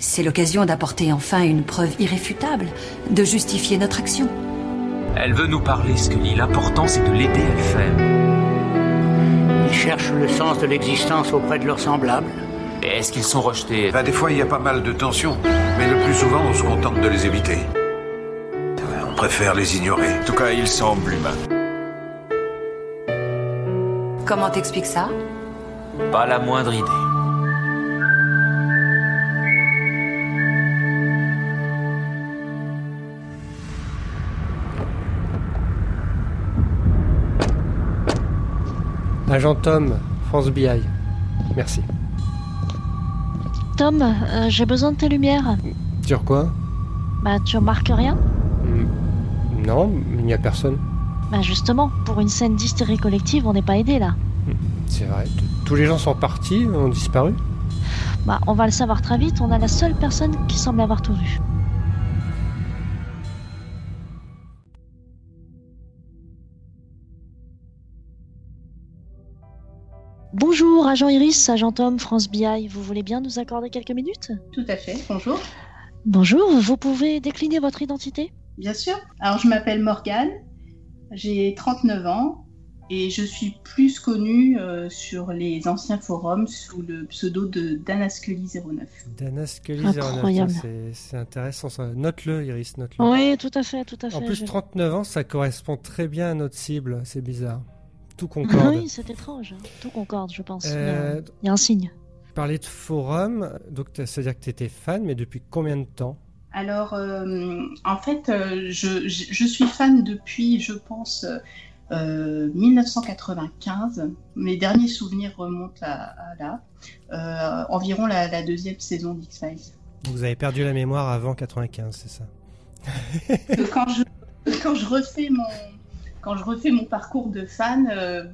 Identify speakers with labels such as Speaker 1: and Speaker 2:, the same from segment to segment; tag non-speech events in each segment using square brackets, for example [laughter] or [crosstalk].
Speaker 1: C'est l'occasion d'apporter enfin une preuve irréfutable, de justifier notre action.
Speaker 2: Elle veut nous parler, Scully. L'important, c'est de l'aider à le faire.
Speaker 3: Ils cherchent le sens de l'existence auprès de leurs semblables.
Speaker 2: Et est-ce qu'ils sont rejetés?
Speaker 4: Bah, des fois, il y a pas mal de tensions. Mais le plus souvent, on se contente de les éviter. On préfère les ignorer.
Speaker 5: En tout cas, ils semblent humains.
Speaker 1: Comment t'expliques ça?
Speaker 2: Pas la moindre idée.
Speaker 6: Agent Tom, France BI. Merci.
Speaker 7: Tom, euh, j'ai besoin de tes lumières.
Speaker 6: Sur quoi?
Speaker 7: Bah, tu remarques rien?
Speaker 6: Hmm, Non, il n'y a personne.
Speaker 7: Bah, justement, pour une scène d'hystérie collective, on n'est pas aidé là.
Speaker 6: C'est vrai. Tous les gens sont partis, ont disparu?
Speaker 7: Bah, on va le savoir très vite, on a la seule personne qui semble avoir tout vu. Agent Iris, agent Tom, France BI, vous voulez bien nous accorder quelques minutes?
Speaker 8: Tout à fait, bonjour.
Speaker 7: Bonjour, vous pouvez décliner votre identité?
Speaker 8: Bien sûr. Alors, je m'appelle Morgane, j'ai 39 ans et je suis plus connue euh, sur les anciens forums sous le pseudo de Danascully09.
Speaker 6: Dana Scully
Speaker 7: Incroyable.
Speaker 6: 09, ça, c'est- c'est intéressant ça. Note-le, Iris, note-le.
Speaker 7: Oui, tout à fait, tout à fait.
Speaker 6: En plus,
Speaker 7: je-
Speaker 6: 39 ans, ça correspond très bien à notre cible. C'est bizarre. Tout concorde.
Speaker 7: Oui, c'est étrange. hein. Tout concorde, je pense. Il y a-
Speaker 6: Euh,
Speaker 7: Il y a un signe.
Speaker 6: tu parlais de forum, donc c'est-à-dire que tu étais fan, mais depuis combien de temps?
Speaker 8: Alors, euh, en fait, euh, je, je- je suis fan depuis, je pense, euh, 1995. Mes derniers souvenirs remontent à, à là, Euh, environ la, la deuxième saison d'X-Files.
Speaker 6: Vous avez perdu la mémoire avant 95, c'est ça?
Speaker 8: Quand je, quand je refais mon quand je refais mon parcours de fan, euh,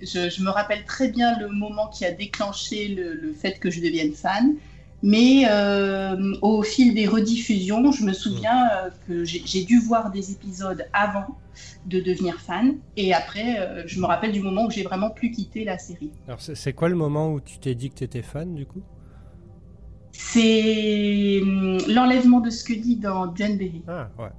Speaker 8: je, je me rappelle très bien le moment qui a déclenché le, le fait que je devienne fan. Mais euh, au fil des rediffusions, je me souviens euh, que j'ai dû voir des épisodes avant de devenir fan. Et après, je me rappelle du moment où j'ai vraiment pu quitter la série.
Speaker 6: Alors, c'est c'est quoi le moment où tu t'es dit que tu étais fan, du coup?
Speaker 8: C'est hum, l'enlèvement de Scully dans John Berry.
Speaker 6: Ah, ouais.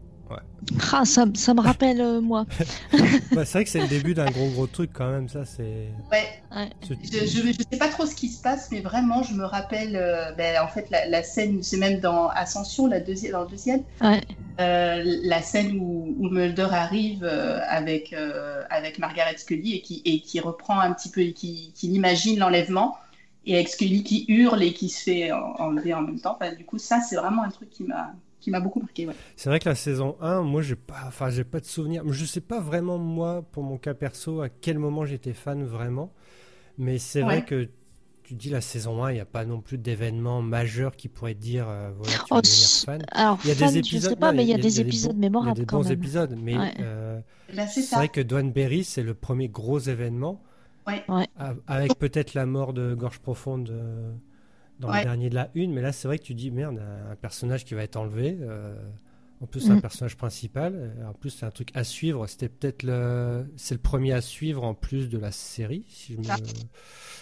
Speaker 7: Ah, ça, ça me rappelle euh, moi. [laughs]
Speaker 6: Bah, c'est vrai que c'est le début d'un gros gros truc quand même, ça c'est.
Speaker 8: Ouais, Je ne sais pas trop ce qui se passe, mais vraiment, je me rappelle, euh, ben, en fait, la, la scène, c'est même dans Ascension, la deuxième, dans le deuxième,
Speaker 7: Ouais.
Speaker 8: euh, la scène où, où Mulder arrive euh, avec, euh, avec Margaret Scully et qui, et qui reprend un petit peu, et qui, qui imagine l'enlèvement, et avec Scully qui hurle et qui se fait en- enlever en même temps. Enfin, du coup, ça, c'est vraiment un truc qui m'a qui m'a beaucoup marqué. Ouais.
Speaker 6: C'est vrai que la saison 1, moi j'ai pas, enfin j'ai pas de souvenir. Je sais pas vraiment moi, pour mon cas perso, à quel moment j'étais fan vraiment. Mais c'est vrai que tu dis la saison 1, il n'y a pas non plus d'événements majeurs qui pourraient te dire euh, voilà tu
Speaker 7: Oh,
Speaker 6: vas devenir fan.
Speaker 7: Alors,
Speaker 6: Il y a
Speaker 7: fan,
Speaker 6: des
Speaker 7: je
Speaker 6: épisodes,
Speaker 7: sais pas,
Speaker 6: non,
Speaker 7: mais il y a des
Speaker 6: bons-
Speaker 7: épisodes
Speaker 6: Il y a
Speaker 7: mémorables
Speaker 6: des
Speaker 7: quand
Speaker 6: bons
Speaker 7: même.
Speaker 6: épisodes, mais
Speaker 7: Ouais.
Speaker 6: euh,
Speaker 8: Ben, c'est
Speaker 6: vrai que Dwan Berry, c'est le premier gros événement.
Speaker 8: Ouais.
Speaker 7: Ouais.
Speaker 6: A- Avec peut-être la mort de Gorge Profonde euh, dans le dernier de la une, mais là c'est vrai que tu dis merde, un personnage qui va être enlevé. euh, en plus, c'est un
Speaker 7: Mhm.
Speaker 6: personnage principal. euh, En plus, c'est un truc à suivre. C'était peut-être le, c'est le premier à suivre en plus de la série. Si je me,
Speaker 8: Ah.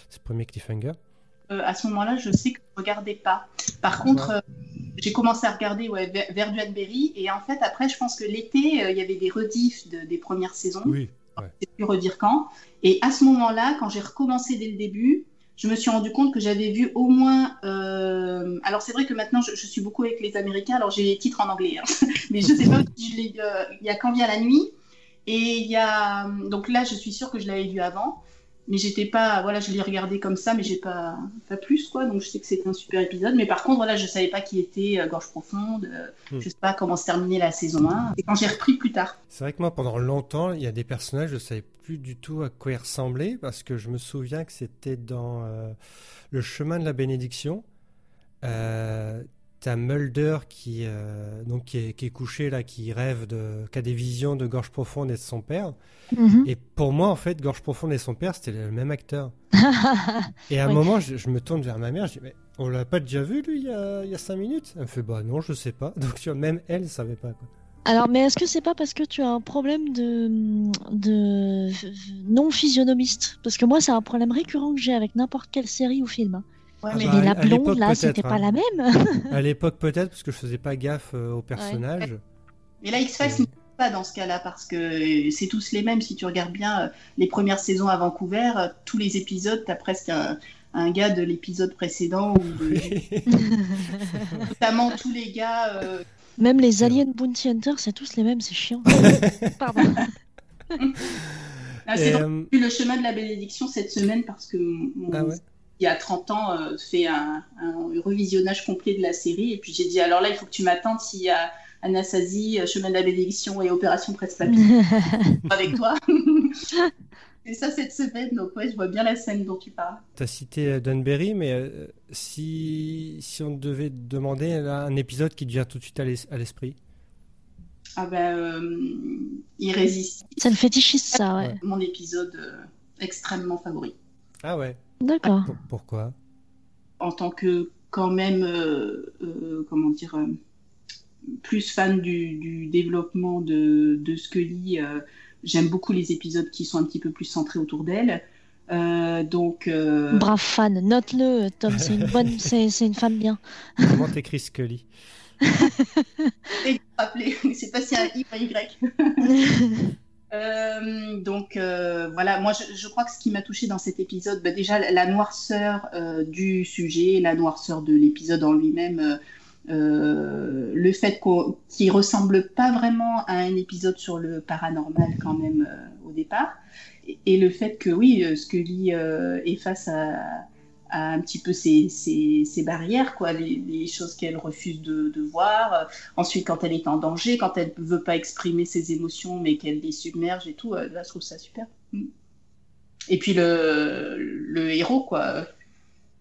Speaker 6: c'est le premier cliffhanger.
Speaker 8: Euh, à ce moment-là, je sais que je ne regardais pas. Par contre,
Speaker 6: Ouais.
Speaker 8: euh, j'ai commencé à regarder ouais, Duane Berry. Et en fait, après, je pense que l'été, euh, il y avait des rediffs de- des premières saisons.
Speaker 6: Oui.
Speaker 8: Je sais plus redire quand. Et à ce moment-là, quand j'ai recommencé dès le début, je me suis rendu compte que j'avais vu au moins. euh, Alors, c'est vrai que maintenant, je, suis beaucoup avec les Américains, alors j'ai les titres en anglais. hein. [laughs] Mais je sais pas euh, Il y a Quand vient la nuit. Et il y a. Donc là, je suis sûre que je l'avais vu avant. Mais j'étais pas. Voilà, je l'ai regardé comme ça, mais j'ai pas, pas plus, quoi. Donc je sais que c'était un super épisode. Mais par contre, voilà, je savais pas qui était euh, Gorge Profonde. euh,
Speaker 6: Hmm.
Speaker 8: Je sais pas comment se terminait la saison 1. Et quand j'ai repris plus tard.
Speaker 6: C'est vrai que moi, pendant longtemps, il y a des personnages, je ne savais plus du tout à quoi ils ressemblaient, parce que je me souviens que c'était dans euh, Le chemin de la bénédiction. T'as Mulder qui, euh, donc qui, est, qui est couché là, qui rêve de, qui a des visions de Gorge Profonde et de son père.
Speaker 7: Mhm.
Speaker 6: Et pour moi, en fait, Gorge Profonde et son père, c'était le même acteur. [laughs] Et à un
Speaker 7: Oui.
Speaker 6: moment, je, je me tourne vers ma mère, je dis, mais on l'a pas déjà vu, lui, il y a, il y a cinq minutes? Elle me fait, bah non, je sais pas. [laughs] Donc, tu vois, même elle ne savait pas. Quoi.
Speaker 7: Alors, mais est-ce que c'est pas parce que tu as un problème de, de non physionomiste? Parce que moi, c'est un problème récurrent que j'ai avec n'importe quelle série ou film.
Speaker 8: Ouais,
Speaker 6: Ah
Speaker 8: mais
Speaker 6: bah,
Speaker 7: Mais la blonde, là, c'était
Speaker 6: peut-être,
Speaker 7: pas
Speaker 6: hein.
Speaker 7: la même.
Speaker 6: À l'époque, peut-être, parce que je faisais pas gaffe euh, aux personnages.
Speaker 8: Mais là, X-Files n'est pas dans ce cas-là parce que c'est tous les mêmes. Si tu regardes bien euh, les premières saisons à Vancouver, euh, tous les épisodes, t'as presque un, un gars de l'épisode précédent, ou de- [laughs] notamment tous les gars. euh,
Speaker 7: Même les aliens Bounty Hunters, c'est tous les mêmes, c'est chiant. [laughs] Pardon.
Speaker 8: Ah, c'est
Speaker 6: euh,
Speaker 8: le chemin de la bénédiction cette semaine parce que mon,
Speaker 6: Ah ouais.
Speaker 8: Il y a 30 ans, euh, fait un, un revisionnage complet de la série. Et puis j'ai dit, alors là, il faut que tu m'attendes s'il y a Anastasie, euh, Chemin de la bénédiction et Opération Presse-Papier [laughs] avec toi. [laughs] et ça cette semaine, donc ouais, je vois bien la scène dont tu parles.
Speaker 6: T'as cité euh, Dunberry, mais euh, si, si on devait te demander là, un épisode qui te vient tout de suite à l'es- à l'esprit.
Speaker 8: Ah ben, euh, Irrésistible,
Speaker 7: Ça le fétichiste, ça, ouais.
Speaker 6: Ouais.
Speaker 8: mon épisode euh, extrêmement favori.
Speaker 6: Ah ouais.
Speaker 7: D'accord.
Speaker 6: Pour- pourquoi?
Speaker 8: En tant que, quand même, euh, euh, comment dire, euh, plus fan du, du développement de, de Scully, euh, j'aime beaucoup les épisodes qui sont un petit peu plus centrés autour d'elle. Euh, donc, euh,
Speaker 7: Brave fan, note-le, Tom, c'est une bonne, [laughs] c'est c'est une femme bien.
Speaker 6: Comment t'écris Scully
Speaker 8: et rappeler, [laughs] c'est pas si un I ou un Y. [laughs] Euh, donc euh, voilà, moi je, crois que ce qui m'a touché dans cet épisode, bah, déjà la, noirceur euh, du sujet, la noirceur de l'épisode en lui-même, le fait qu'il ressemble pas vraiment à un épisode sur le paranormal quand même au départ, et, le fait que oui, Scully est face à un petit peu ses, barrières, quoi, les, les choses qu'elle refuse de, voir. Ensuite, quand elle est en danger, quand elle ne veut pas exprimer ses émotions, mais qu'elle les submerge et tout, euh, là, je trouve ça super. Mm. Et puis le, héros, quoi,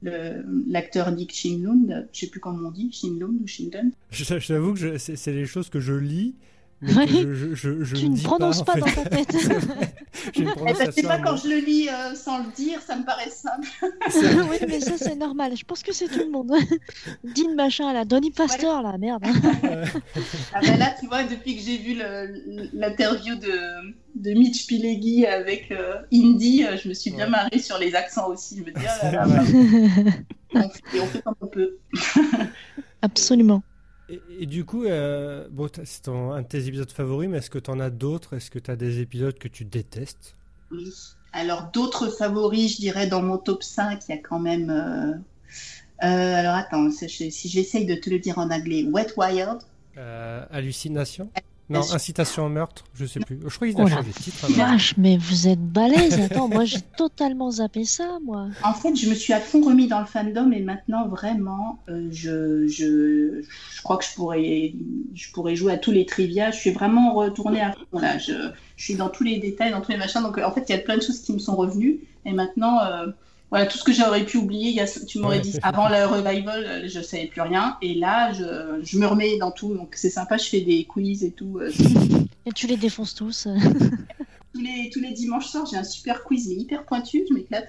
Speaker 8: le- l'acteur Nick Shinlund, je sais plus comment on dit, Shinlund ou Shinlund.
Speaker 6: J'avoue que c'est des choses que je lis, [laughs]
Speaker 7: Ouais.
Speaker 6: je, je, je, je
Speaker 7: Tu
Speaker 6: ne
Speaker 7: ne prononces
Speaker 6: pas,
Speaker 7: pas
Speaker 6: en
Speaker 7: dans ta tête. [laughs]
Speaker 6: C'est vrai. J'ai une
Speaker 8: Eh ben, pas quand je le lis euh, sans le dire, ça me paraît simple. [laughs]
Speaker 7: oui, mais ça, c'est normal. Je pense que c'est tout le monde. Dean machin, là, Donny Pasteur, là, merde.
Speaker 6: Ouais.
Speaker 8: Ah ben là, tu vois, depuis que j'ai vu l'interview de, de Mitch Pileggi avec euh, Indy, euh, je me suis bien
Speaker 6: Ouais.
Speaker 8: marrée sur les accents aussi. Je me dis, ah là là, on fait comme on peut.
Speaker 7: Absolument.
Speaker 6: Et, et du coup, euh, bon, c'est un de tes épisodes favoris, mais est-ce que tu en as d'autres? Est-ce que tu as des épisodes que tu détestes?
Speaker 8: Oui. Alors, d'autres favoris, je dirais, dans mon top 5, il y a quand même. euh, euh, alors, attends, si je- si j'essaye de te le dire en anglais, Wet Wild.
Speaker 6: Hallucination Non, incitation au meurtre Je sais plus. Je crois qu'ils
Speaker 7: Oh
Speaker 6: ont
Speaker 7: la
Speaker 6: changé de titre.
Speaker 7: Vache, mais vous êtes balèze. Attends, moi, j'ai totalement zappé ça, moi.
Speaker 8: En fait, je me suis à fond remis dans le fandom et maintenant, vraiment, euh, je, je, je crois que je pourrais, je pourrais jouer à tous les trivia. Je suis vraiment retournée à fond là. Je, je suis dans tous les détails, dans tous les machins. Donc, en fait, il y a plein de choses qui me sont revenues. Et maintenant, euh, voilà, tout ce que j'aurais pu oublier, il y a, tu m'aurais
Speaker 6: Ouais.
Speaker 8: dit avant le revival, euh, je savais plus rien. Et là, je, je me remets dans tout. Donc, c'est sympa. Je fais des quiz et tout. euh, [laughs]
Speaker 7: Et tu les défonces tous. [laughs]
Speaker 8: tous les, tous les dimanches soirs, j'ai un super quiz, mais hyper pointu, je m'éclate.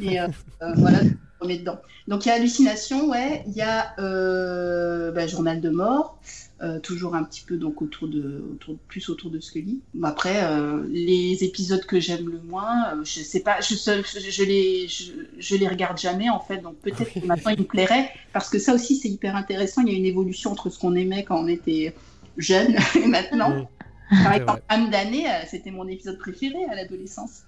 Speaker 8: Et euh, euh, [laughs] voilà, je me remets dedans. Donc il y a Hallucination, ouais, il y a euh, bah, Journal de mort, euh, toujours un petit peu donc autour de, autour, plus autour de Scully. Après, euh, les épisodes que j'aime le moins, euh, je sais pas, je, je, je les, je, je les regarde jamais en fait, donc peut-être que maintenant ils me plairaient, parce que ça aussi c'est hyper intéressant, il y a une évolution entre ce qu'on aimait quand on était jeune [laughs] et maintenant. Par exemple, âme damnée, euh, c'était mon épisode préféré à l'adolescence.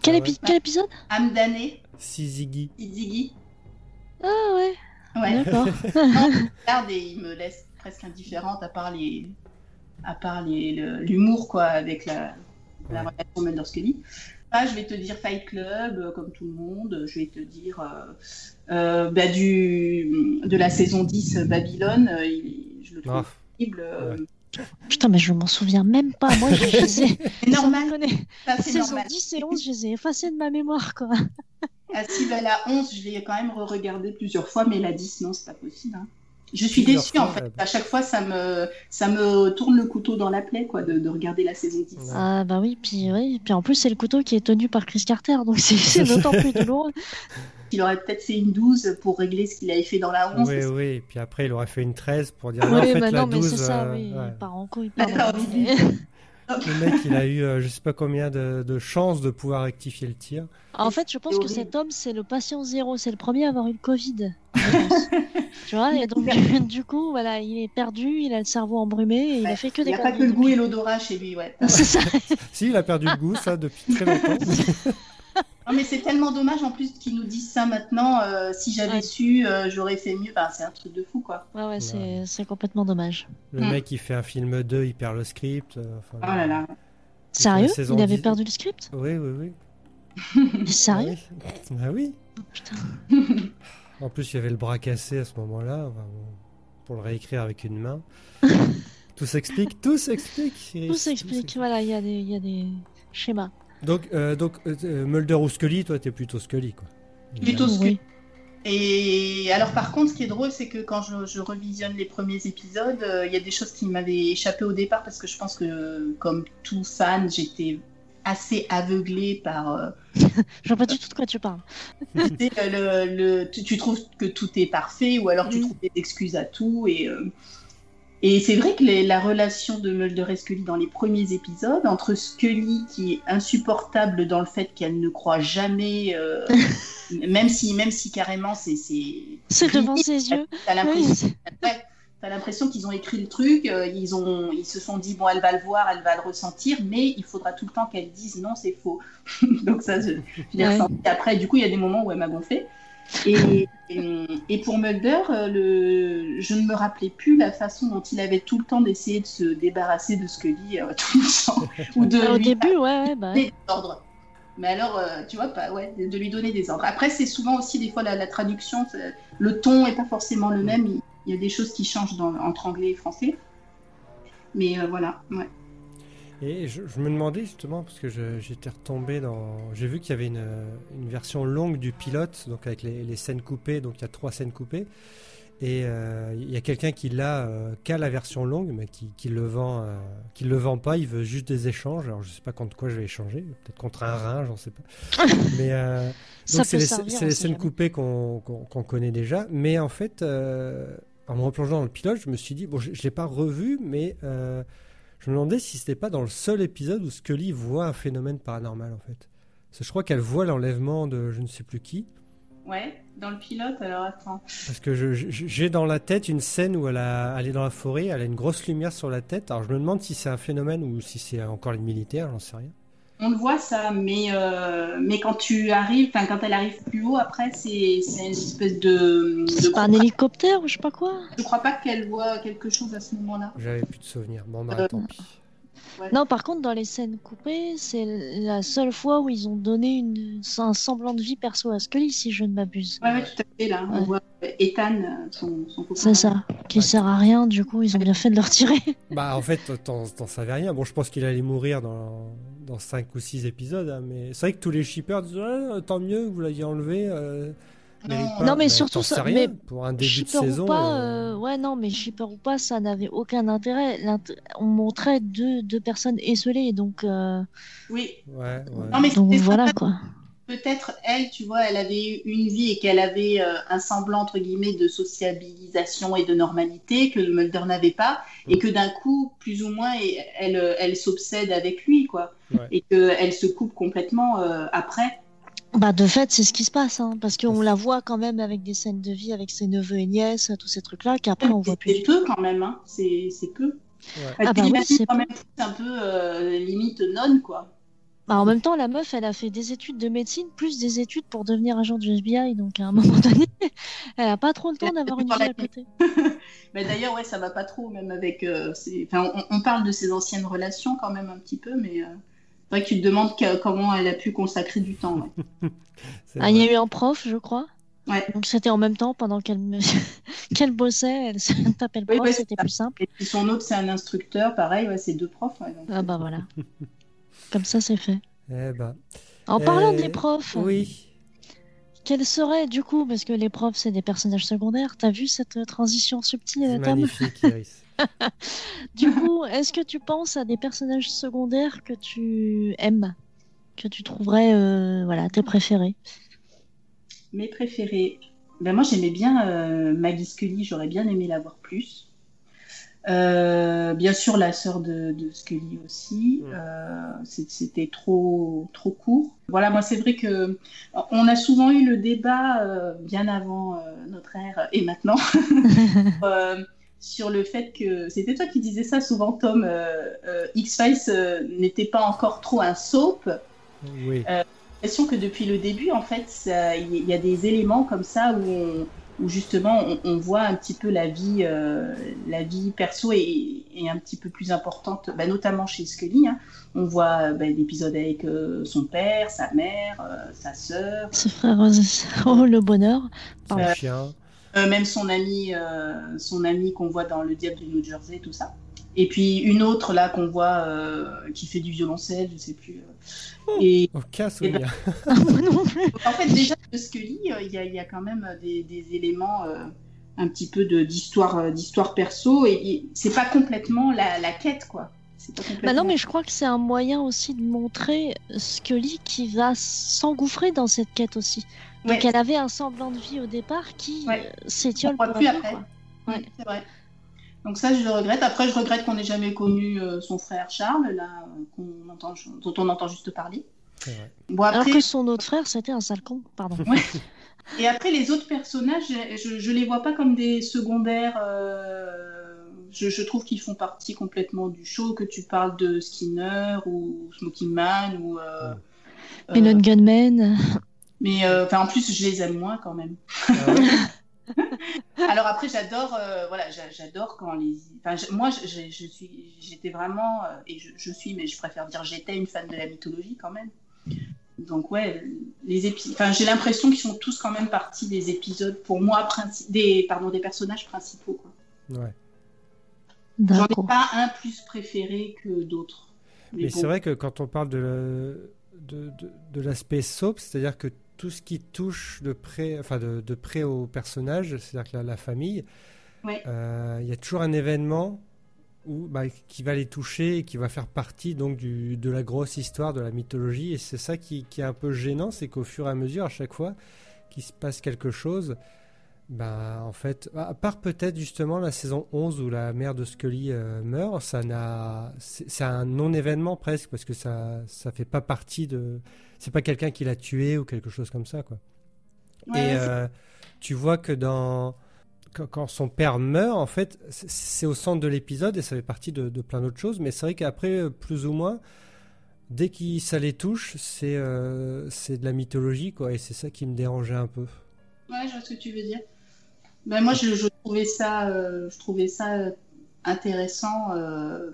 Speaker 7: Quel,
Speaker 6: Ah
Speaker 7: épi-
Speaker 6: ouais.
Speaker 7: quel épisode?
Speaker 8: Âme damnée,
Speaker 6: Si Ziggy.
Speaker 8: Ziggy.
Speaker 7: Ah ouais,
Speaker 8: Ouais.
Speaker 7: d'accord. [laughs]
Speaker 8: Non, je regarde et il me laisse presque indifférente à part les, à part les, le- l'humour quoi avec la, la
Speaker 6: Ouais.
Speaker 8: relation Mulder Scully. Ah, je vais te dire Fight Club euh, comme tout le monde. Je vais te dire euh, euh, bah, du de la saison 10 euh, Babylone. euh, il- je le trouve horrible.
Speaker 7: Putain, mais je m'en souviens même pas. Moi, je, [laughs]
Speaker 8: normal, ça
Speaker 7: Saison
Speaker 8: normal.
Speaker 7: 10 et 11, je les ai effacés de ma mémoire, quoi.
Speaker 8: Ah si, bah, la 11, je l'ai quand même re-regardé plusieurs fois, mais la 10, non, c'est pas possible. hein. Je suis déçue en fait. À chaque fois, ça me, ça me tourne le couteau dans la plaie quoi, de, de regarder la saison 10.
Speaker 6: Ouais.
Speaker 7: Ah bah oui, puis oui. Puis en plus, c'est le couteau qui est tenu par Chris Carter, donc c'est- [laughs] d'autant plus douloureux.
Speaker 8: Il aurait peut-être fait une 12 pour régler ce qu'il avait fait dans la 11.
Speaker 6: Oui,
Speaker 8: parce-
Speaker 6: oui. Et puis après, il aurait fait une 13 pour dire non, en
Speaker 7: Oui,
Speaker 6: fait,
Speaker 7: bah
Speaker 6: la
Speaker 7: non, mais
Speaker 6: 12.
Speaker 7: c'est ça,
Speaker 6: euh,
Speaker 7: oui.
Speaker 6: ouais.
Speaker 7: Il part en couille.
Speaker 8: D'accord,
Speaker 7: pardon.
Speaker 8: oui.
Speaker 6: Le mec, il a eu euh, je sais pas combien de, de chances de pouvoir rectifier le tir.
Speaker 7: En fait, je pense que cet homme, c'est le patient zéro. C'est le premier à avoir eu le Covid. [laughs] tu vois, et donc, [laughs] du coup, voilà, il est perdu, il a le cerveau embrumé et il a fait que
Speaker 8: Il
Speaker 7: des
Speaker 8: n'y a pas que le goût et l'odorat chez lui, ouais. [laughs]
Speaker 7: C'est ça.
Speaker 6: Si, il a perdu le goût, ça, depuis très longtemps.
Speaker 8: Non, mais c'est tellement dommage en plus qu'ils nous disent ça maintenant. euh, si j'avais
Speaker 7: Ouais.
Speaker 8: su, euh, j'aurais fait mieux. Enfin, c'est un truc de fou, quoi.
Speaker 7: Ouais, ouais, c'est c'est complètement dommage.
Speaker 6: Le
Speaker 8: Mm.
Speaker 6: mec, il fait un film 2, il perd le script. euh, enfin,
Speaker 8: Oh là là.
Speaker 7: Sérieux? Il avait
Speaker 6: 10.
Speaker 7: perdu le script?
Speaker 6: Oui, oui, oui.
Speaker 7: Mais [laughs] Sérieux?
Speaker 6: Ah oui. [laughs] Ah.
Speaker 7: Putain.
Speaker 6: En plus, il y avait le bras cassé à ce moment-là. pour le réécrire avec une main. [laughs] tout s'explique, tout s'explique.
Speaker 7: Tout s'explique. Voilà, il y, a des- il y a des schémas.
Speaker 6: Donc, euh, donc euh, euh, Mulder ou Scully, toi, t'es plutôt Scully, quoi.
Speaker 8: Plutôt. Scully.
Speaker 7: Oui.
Speaker 8: Et alors, par contre, ce qui est drôle, c'est que quand je, je revisionne les premiers épisodes, euh, il y a des choses qui m'avaient échappé au départ parce que je pense que, comme tout fan, j'étais assez aveuglée par. euh, [laughs]
Speaker 7: Je vois pas du tout de quoi tu parles.
Speaker 8: tu, sais, le, le- tu, tu trouves que tout est parfait ou alors tu trouves des excuses à tout. Et, euh, et c'est vrai que les- la relation de Mulder et Scully dans les premiers épisodes, entre Scully qui est insupportable dans le fait qu'elle ne croit jamais, euh, [laughs] même, si, même si carrément c'est. C'est
Speaker 7: devant ses yeux.
Speaker 8: T'as l'impression [laughs] l'impression qu'ils ont écrit le truc, euh, ils, ont, ils se sont dit, bon, elle va le voir, elle va le ressentir, mais il faudra tout le temps qu'elle dise non, c'est faux. [laughs] Donc ça, je, je l'ai
Speaker 7: Ouais.
Speaker 8: ressenti. Après, du coup, il y a des moments où elle m'a gonflé. Et, et, et pour Mulder, euh, le, je ne me rappelais plus la façon dont il avait tout le temps d'essayer de se débarrasser de Scully euh, [laughs] tout le temps. Ou de
Speaker 7: Au
Speaker 8: lui
Speaker 7: début, ouais, ouais, bah.
Speaker 8: des ordres. Mais alors, euh, tu vois, pas, ouais, de, lui donner des ordres. Après, c'est souvent aussi des fois la, la traduction, le ton est pas forcément le même. Il, il y a des choses qui changent dans- entre anglais et français. Mais euh, voilà, ouais.
Speaker 6: Et je, je me demandais justement, parce que j'étais retombé dans. J'ai vu qu'il y avait une, une version longue du pilote, donc avec les, les scènes coupées, donc il y a trois scènes coupées. Et euh, il y a quelqu'un qui l'a euh, qu'à la version longue, mais qui, qui le vend, euh, qui le vend pas. Il veut juste des échanges. Alors je sais pas contre quoi je vais échanger, peut-être contre un rein, j'en sais pas. [laughs] mais euh, donc c'est les, scènes coupées qu'on connaît déjà. Mais en fait, en me replongeant dans le pilote, je me suis dit bon, je, je l'ai pas revu, mais je me demandais si c'était pas dans le seul épisode où Scully voit un phénomène paranormal en fait. Parce que je crois qu'elle voit l'enlèvement de je ne sais plus qui.
Speaker 8: Ouais, dans le pilote, alors attends.
Speaker 6: Parce que j'ai dans la tête une scène où elle, a, elle est dans la forêt, elle a une grosse lumière sur la tête. Alors je me demande si c'est un phénomène ou si c'est encore les militaires, j'en sais rien.
Speaker 8: On le voit ça, mais, euh, mais quand tu arrives, enfin quand elle arrive plus haut, après, c'est c'est une espèce de. de
Speaker 7: C'est pas un hélicoptère ou je sais pas quoi
Speaker 8: Je crois pas qu'elle voit quelque chose à ce moment-là.
Speaker 6: J'avais plus de souvenirs. Bon, bah
Speaker 8: Euh,
Speaker 6: tant pis.
Speaker 7: Non, par contre, dans les scènes coupées, c'est la seule fois où ils ont donné une... un semblant de vie perso à Scully, si je ne m'abuse.
Speaker 8: Ouais, ouais, tout à fait, là. On voit euh, Ethan, euh, son, son copain.
Speaker 7: C'est ça, qui sert à rien, du coup, ils ont bien fait de le retirer. [laughs]
Speaker 6: Bah en fait, t'en t'en savais rien. Bon, je pense qu'il allait mourir dans, dans 5 ou 6 épisodes, hein, mais c'est vrai que tous les shippers disent Ouais, tant mieux que vous l'ayez enlevé. euh. Pas.
Speaker 7: Non, mais surtout ça- mais
Speaker 6: Pour un début de saison.
Speaker 7: ou pas,
Speaker 6: euh,
Speaker 7: euh, ouais, non, mais shipper ou pas, ça n'avait aucun intérêt. On montrait deux, deux personnes esselées, donc, euh,
Speaker 8: Oui.
Speaker 6: Ouais, ouais.
Speaker 8: Non, mais
Speaker 7: donc
Speaker 8: c'était
Speaker 7: voilà quoi.
Speaker 8: Peut-être elle, tu vois, elle avait eu une vie et qu'elle avait euh, un semblant, entre guillemets, de sociabilisation et de normalité que Mulder n'avait pas. Et que d'un coup, plus ou moins, elle, elle s'obsède avec lui, quoi.
Speaker 6: Ouais.
Speaker 8: Et qu'elle se coupe complètement euh, après.
Speaker 7: Bah, de fait, c'est ce qui se passe, hein, parce qu'on la voit quand même avec des scènes de vie avec ses neveux et nièces, tous ces trucs-là, qu'après on voit plus
Speaker 8: C'est peu quand même, hein. C'est c'est peu.
Speaker 6: Ouais.
Speaker 7: Ah bah oui,
Speaker 8: t'imagines
Speaker 7: c'est
Speaker 8: quand même un peu euh, limite nonne, quoi.
Speaker 7: Bah, en même temps, la meuf, elle a fait des études de médecine plus des études pour devenir agent du FBI, donc à un moment [laughs] donné, elle a pas trop le temps d'avoir une vie à côté. [laughs]
Speaker 8: Mais d'ailleurs, ouais, ça va pas trop, même avec. euh, ses- enfin, on, on parle de ses anciennes relations quand même un petit peu, mais euh, vrai que tu te demandes que- comment elle a pu consacrer du temps. ouais. [laughs]
Speaker 7: Ah, il y a eu un prof, je crois.
Speaker 8: Ouais.
Speaker 7: Donc c'était en même temps pendant qu'elle me... [laughs] qu'elle bossait, elle se [laughs] tapait le
Speaker 8: Oui,
Speaker 7: prof,
Speaker 8: ouais,
Speaker 7: c'était plus simple.
Speaker 8: Et puis son autre, c'est un instructeur, pareil, ouais, c'est deux profs. ouais, donc,
Speaker 7: Ah bah voilà. Comme ça, c'est fait.
Speaker 6: Eh ben,
Speaker 7: En parlant des profs,
Speaker 6: oui.
Speaker 7: quels seraient du coup, parce que les profs c'est des personnages secondaires, t'as vu cette transition subtile,
Speaker 6: C'est
Speaker 7: Tom
Speaker 6: magnifique, Iris.
Speaker 7: Du coup, est-ce que tu penses à des personnages secondaires que tu aimes, que tu trouverais, euh, voilà, tes préférés?
Speaker 8: Mes préférés. Ben, moi, j'aimais bien euh, Maggie Scully, j'aurais bien aimé la voir plus. Euh, bien sûr, la sœur de, de Scully aussi. Euh, C'était trop trop court. Voilà, moi c'est vrai que on a souvent eu le débat euh, bien avant euh, notre ère et maintenant [laughs] euh, sur le fait que c'était toi qui disais ça souvent, Tom. euh, euh, X-Files euh, n'était pas encore trop un soap.
Speaker 6: Oui.
Speaker 8: l'impression que depuis le début, en fait, il y a des éléments comme ça où, on- où justement on, on voit un petit peu la vie, euh, la vie perso est, est un petit peu plus importante, bah, notamment chez Scully. hein. On voit bah, l'épisode avec euh, son père, sa mère, euh, sa sœur,
Speaker 7: Ses frères, euh, [laughs] oh le bonheur.
Speaker 6: Son
Speaker 8: Euh,
Speaker 6: chien.
Speaker 8: Euh, même son ami, euh, son ami qu'on voit dans Le Diable du New Jersey, tout ça. Et puis une autre là qu'on voit euh, qui fait du violoncelle, je sais plus. euh. Et
Speaker 6: Aucun
Speaker 8: ben,
Speaker 6: souvenir.
Speaker 7: Moi non plus.
Speaker 8: En fait, déjà, de Scully, euh, il y, a, il y a quand même euh, des, des éléments euh, un petit peu de- d'histoire euh, d'histoire perso et, et c'est pas complètement la, la quête, quoi. Complètement...
Speaker 7: Bah non, mais je crois que c'est un moyen aussi de montrer Scully qui va s'engouffrer dans cette quête aussi. Donc
Speaker 8: Ouais.
Speaker 7: elle avait un semblant de vie au départ qui
Speaker 8: Ouais.
Speaker 7: euh, s'étiole
Speaker 8: On
Speaker 7: peu
Speaker 8: plus après. Ouais, c'est vrai. Donc ça, je le regrette. Après, je regrette qu'on n'ait jamais connu euh, son frère Charles, là, euh, qu'on entend, dont on entend juste parler. Bon,
Speaker 7: Alors
Speaker 8: après,
Speaker 7: que son autre frère, c'était un sale con. Pardon.
Speaker 8: Ouais. [laughs] Et après, les autres personnages, je, je les vois pas comme des secondaires. euh, je, je trouve qu'ils font partie complètement du show, que tu parles de Skinner ou Smoking Man ou. euh,
Speaker 7: Et notre gunman.
Speaker 8: Mais euh, enfin, en plus, je les aime moins quand même.
Speaker 6: Ah ouais [laughs]
Speaker 8: Alors après, j'adore, euh, voilà, j'a- j'adore quand les. Enfin, moi, je, suis, j'étais vraiment, euh, et je, je suis, mais je préfère dire j'étais une fan de la mythologie quand même. Donc ouais, les épisodes. Enfin, j'ai l'impression qu'ils font tous quand même partie des épisodes pour moi princi- des, pardon, des personnages principaux. Quoi.
Speaker 6: Ouais.
Speaker 8: J'en ai pas un plus préféré que d'autres.
Speaker 6: Mais
Speaker 8: bon.
Speaker 6: c'est vrai que quand on parle de, le- de, de, de l'aspect soap, c'est-à-dire que tout ce qui touche de près, enfin de, de près au personnage, c'est-à-dire que la, la famille,
Speaker 8: Ouais.
Speaker 6: euh, il y a toujours un événement où, bah, qui va les toucher et qui va faire partie donc du, de la grosse histoire de la mythologie. Et c'est ça qui, qui est un peu gênant, c'est qu'au fur et à mesure, à chaque fois qu'il se passe quelque chose, bah, en fait, à part peut-être justement la saison 11 où la mère de Scully euh, meurt, ça n'a, c'est un non-événement presque parce que ça, ça fait pas partie de, c'est pas quelqu'un qui l'a tué ou quelque chose comme ça quoi.
Speaker 8: Ouais,
Speaker 6: Et euh, tu vois que dans quand, quand son père meurt, en fait, c'est- au centre de l'épisode et ça fait partie de, de plein d'autres choses. Mais c'est vrai qu'après, euh, plus ou moins, dès que ça les touche, c'est euh, de la mythologie quoi. Et c'est ça qui me dérangeait un peu.
Speaker 8: Ouais, je vois ce que tu veux dire. Ben, moi, je, je trouvais ça, euh, je trouvais ça euh, intéressant euh,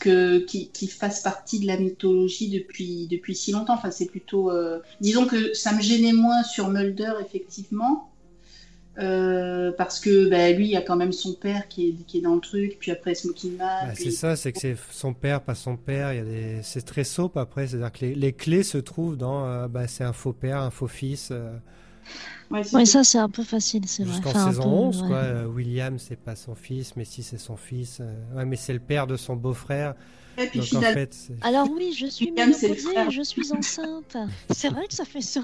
Speaker 8: que qu'il fasse partie de la mythologie depuis depuis si longtemps. Enfin, c'est plutôt, euh, disons que ça me gênait moins sur Mulder effectivement. euh, parce que ben, lui, il y a quand même son père qui est, qui est dans le truc, puis après Smoking Man.
Speaker 6: Bah,
Speaker 8: puis-
Speaker 6: c'est ça, c'est que c'est son père, pas son père. Il y a des, c'est très soap après. C'est-à-dire que les, les clés se trouvent dans, euh, bah, c'est un faux père, un faux fils.
Speaker 8: Ouais,
Speaker 7: ça c'est un peu facile, c'est vrai.
Speaker 6: Jusqu'en saison
Speaker 7: peu,
Speaker 6: 11,
Speaker 7: ouais.
Speaker 6: quoi. Euh, William, c'est pas son fils, mais si c'est son fils. euh, ouais, mais c'est le père de son beau-frère.
Speaker 8: Et puis
Speaker 6: Donc en fait,
Speaker 7: Alors oui, je suis
Speaker 8: William,
Speaker 7: je suis enceinte. [laughs] C'est vrai que ça fait ça.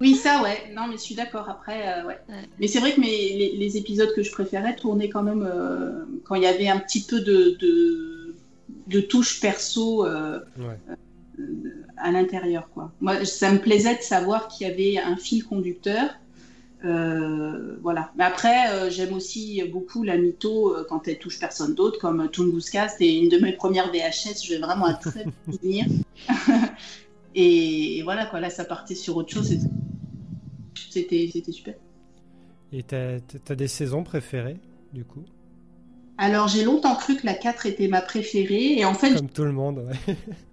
Speaker 8: Oui, ça, ouais. Non, mais je suis d'accord. Après, euh, ouais.
Speaker 7: Ouais.
Speaker 8: Mais c'est vrai que mes, les, les épisodes que je préférais tournaient quand même euh, quand il y avait un petit peu de, de, de touche perso euh,
Speaker 6: ouais.
Speaker 8: euh, à l'intérieur, quoi. Moi, ça me plaisait de savoir qu'il y avait un fil conducteur. Euh, voilà. Mais après, euh, j'aime aussi beaucoup la mytho euh, quand elle touche personne d'autre, comme Tunguska. C'était une de mes premières VHS. J'ai vraiment un très souvenir. [laughs] et, et voilà, quoi. Là, ça partait sur autre chose. C'était- C'était super.
Speaker 6: Et t'as, t'as des saisons préférées, du coup?
Speaker 8: Alors, j'ai longtemps cru que la 4 était ma préférée. Et en fait,
Speaker 6: Comme tout le monde, ouais. [laughs]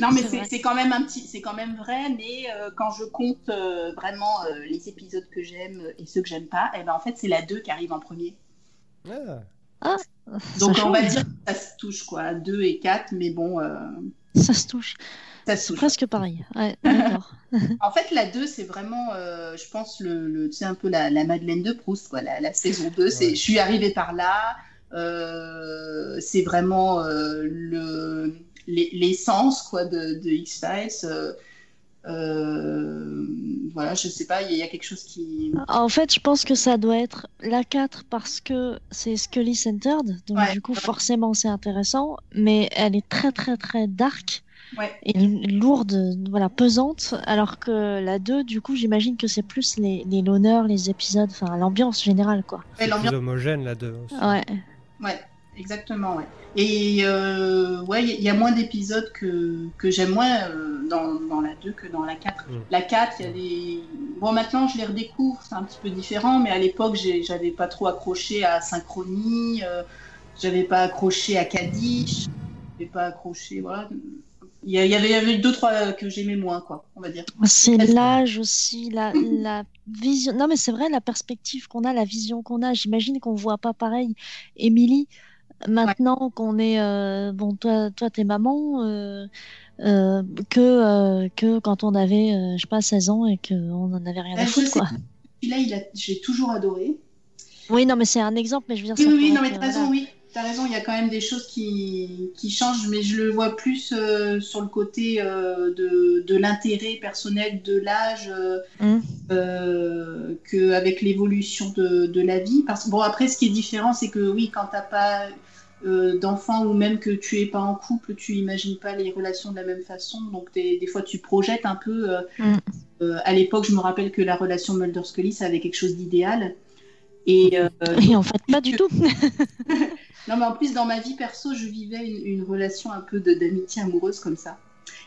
Speaker 8: non, mais
Speaker 7: C'est
Speaker 8: quand même un petit, c'est quand même vrai. Mais euh, quand je compte euh, vraiment euh, les épisodes que j'aime et ceux que j'aime pas, et ben en fait, c'est la 2 qui arrive en premier.
Speaker 6: Ah,
Speaker 8: Donc,
Speaker 7: ça
Speaker 8: on va dire que ça se touche, quoi. 2 et 4, mais bon, euh,
Speaker 7: Ça se touche.
Speaker 8: ça se
Speaker 7: C'est
Speaker 8: touche.
Speaker 7: presque pareil. Ouais. [laughs]
Speaker 8: En fait, la 2, c'est vraiment, euh, je pense, le, le- c'est un peu la, la Madeleine de Proust, quoi. La, la saison 2, c'est
Speaker 6: Ouais.
Speaker 8: je suis arrivée par là. euh, c'est vraiment euh, le, l'e- l'essence quoi, de, de X-Files. euh, Euh, voilà, je sais pas, il y, a quelque chose qui.
Speaker 7: En fait, je pense que ça doit être la 4 parce que c'est Scully Centered, donc du coup, forcément, c'est intéressant, mais elle est très, très, très dark. Et lourde, voilà, pesante, alors que la 2, du coup, j'imagine que c'est plus les, les l'honneur, les épisodes, enfin l'ambiance générale, quoi.
Speaker 6: C'est plus homogène la 2
Speaker 7: Ouais.
Speaker 8: Ouais, exactement, ouais. Et euh, ouais, il y a moins d'épisodes que, que j'aime moins euh, dans, dans, la 2 que dans la 4. Mm. La 4, il y a des. Bon, maintenant je les redécouvre, c'est un petit peu différent, mais à l'époque, j'avais pas trop accroché à Synchronie, euh, j'avais pas accroché à Kadish, j'avais pas accroché. Voilà. Il y, avait, il y avait deux, trois que j'aimais moins, quoi, on va dire.
Speaker 7: C'est l'âge aussi, la, la vision. Non, mais c'est vrai, la perspective qu'on a, la vision qu'on a. J'imagine qu'on voit pas pareil. Émilie, maintenant qu'on est. Euh, bon, toi, toi, t'es maman. Euh, euh, que, que quand on avait, je sais pas, 16 ans et qu'on n'en avait rien à foutre, quoi.
Speaker 8: Là, il j'ai toujours adoré.
Speaker 7: Oui, non, mais c'est un exemple, mais je veux dire.
Speaker 8: Oui, oui, non, mais t'as raison, oui. T'as raison, il y a quand même des choses qui, qui changent, mais je le vois plus euh, sur le côté euh, de, de l'intérêt personnel de l'âge euh, mmh. euh qu'avec l'évolution de, de, la vie. Parce, bon, après, ce qui est différent, c'est que oui, quand t'as pas d'enfant ou même que tu es pas en couple, tu imagines pas les relations de la même façon. Donc, des, des fois, tu projettes un peu. Mmh. à l'époque, je me rappelle que la relation Mulder-Scully, ça avait quelque chose d'idéal.
Speaker 7: Et, [laughs] Et, en fait, pas du tout. [laughs]
Speaker 8: Non, mais en plus, dans ma vie perso, je vivais une, relation un peu d'amitié amoureuse comme ça.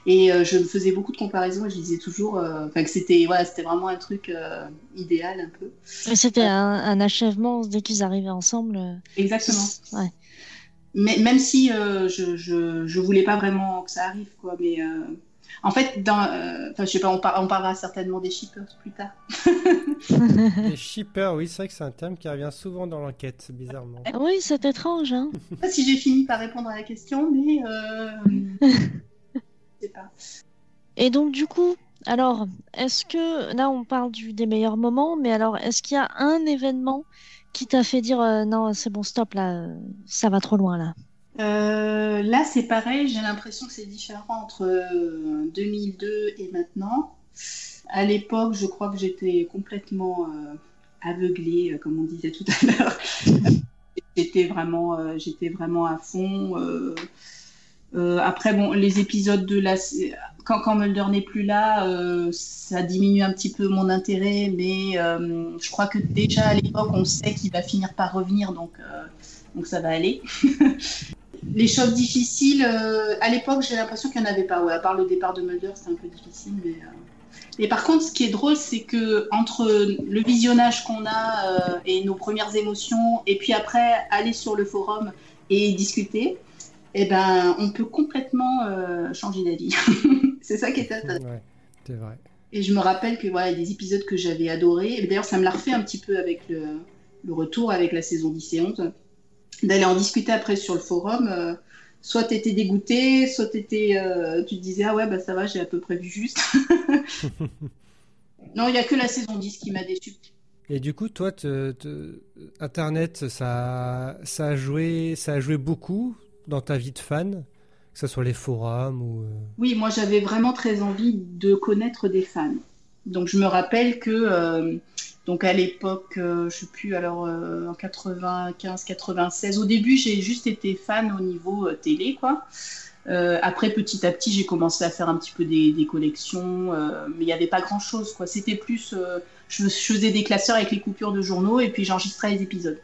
Speaker 8: Et euh, je me faisais beaucoup de comparaisons et je disais toujours euh, que c'était voilà, vraiment un truc euh, idéal un peu.
Speaker 7: C'était un, achèvement dès qu'ils arrivaient ensemble.
Speaker 8: Exactement. Ouais. Mais, même si je, je, je, voulais pas vraiment que ça arrive, quoi. Mais en fait, dans, euh, je sais pas, on, parlera certainement des shippers plus tard. [laughs]
Speaker 6: les shippers, oui, c'est vrai que c'est un terme qui revient souvent dans l'enquête, bizarrement.
Speaker 7: Oui, c'est étrange. Hein.
Speaker 8: Je sais pas si j'ai fini par répondre à la question, mais euh... je sais pas.
Speaker 7: Et donc, du coup, alors, est-ce que là, on parle du, des meilleurs moments, mais alors, est-ce qu'il y a un événement qui t'a fait dire euh, non, c'est bon, stop, là, ça va trop loin, là
Speaker 8: euh, là, c'est pareil, j'ai l'impression que c'est différent entre 2002 euh, et maintenant. À l'époque, je crois que j'étais complètement euh, aveuglée, comme on disait tout à [laughs] l'heure. j'étais vraiment, j'étais vraiment à fond. Après, bon, les épisodes de la. Quand, quand Mulder n'est plus là, ça diminue un petit peu mon intérêt, mais je crois que déjà à l'époque, on sait qu'il va finir par revenir, donc, donc ça va aller. [laughs] les choses difficiles, euh, à l'époque, j'ai l'impression qu'il n'y en avait pas. Ouais, à part le départ de Mulder, c'était un peu difficile. Mais, euh... par contre, ce qui est drôle, c'est que entre le visionnage qu'on a euh, et nos premières émotions, et puis après aller sur le forum et discuter, eh ben, on peut complètement euh, changer d'avis. [laughs] c'est ça qui est intéressant.
Speaker 6: Ouais, c'est vrai.
Speaker 8: Et je me rappelle que voilà, des épisodes que j'avais adorés. D'ailleurs, ça me l'a refait un petit peu avec le, le retour avec la saison 10 et 11 d'aller en discuter après sur le forum. Euh, soit tu étais dégoûté, soit étais, euh, tu te disais Ah ouais, bah ça va, j'ai à peu près vu juste. [laughs] non, il n'y a que la saison 10 qui m'a déçu.
Speaker 6: Et du coup, toi, Internet, ça, ça, a joué, ça a joué beaucoup dans ta vie de fan, que ce soit les forums ou. Euh,
Speaker 8: oui, moi j'avais vraiment très envie de connaître des fans. Donc je me rappelle que donc à l'époque, euh, je sais plus, alors euh, en 95, 96, au début j'ai juste été fan au niveau euh, télé, quoi. après, petit à petit, j'ai commencé à faire un petit peu des, collections, mais il n'y avait pas grand-chose, quoi. C'était plus, je, faisais des classeurs avec les coupures de journaux et puis j'enregistrais les épisodes.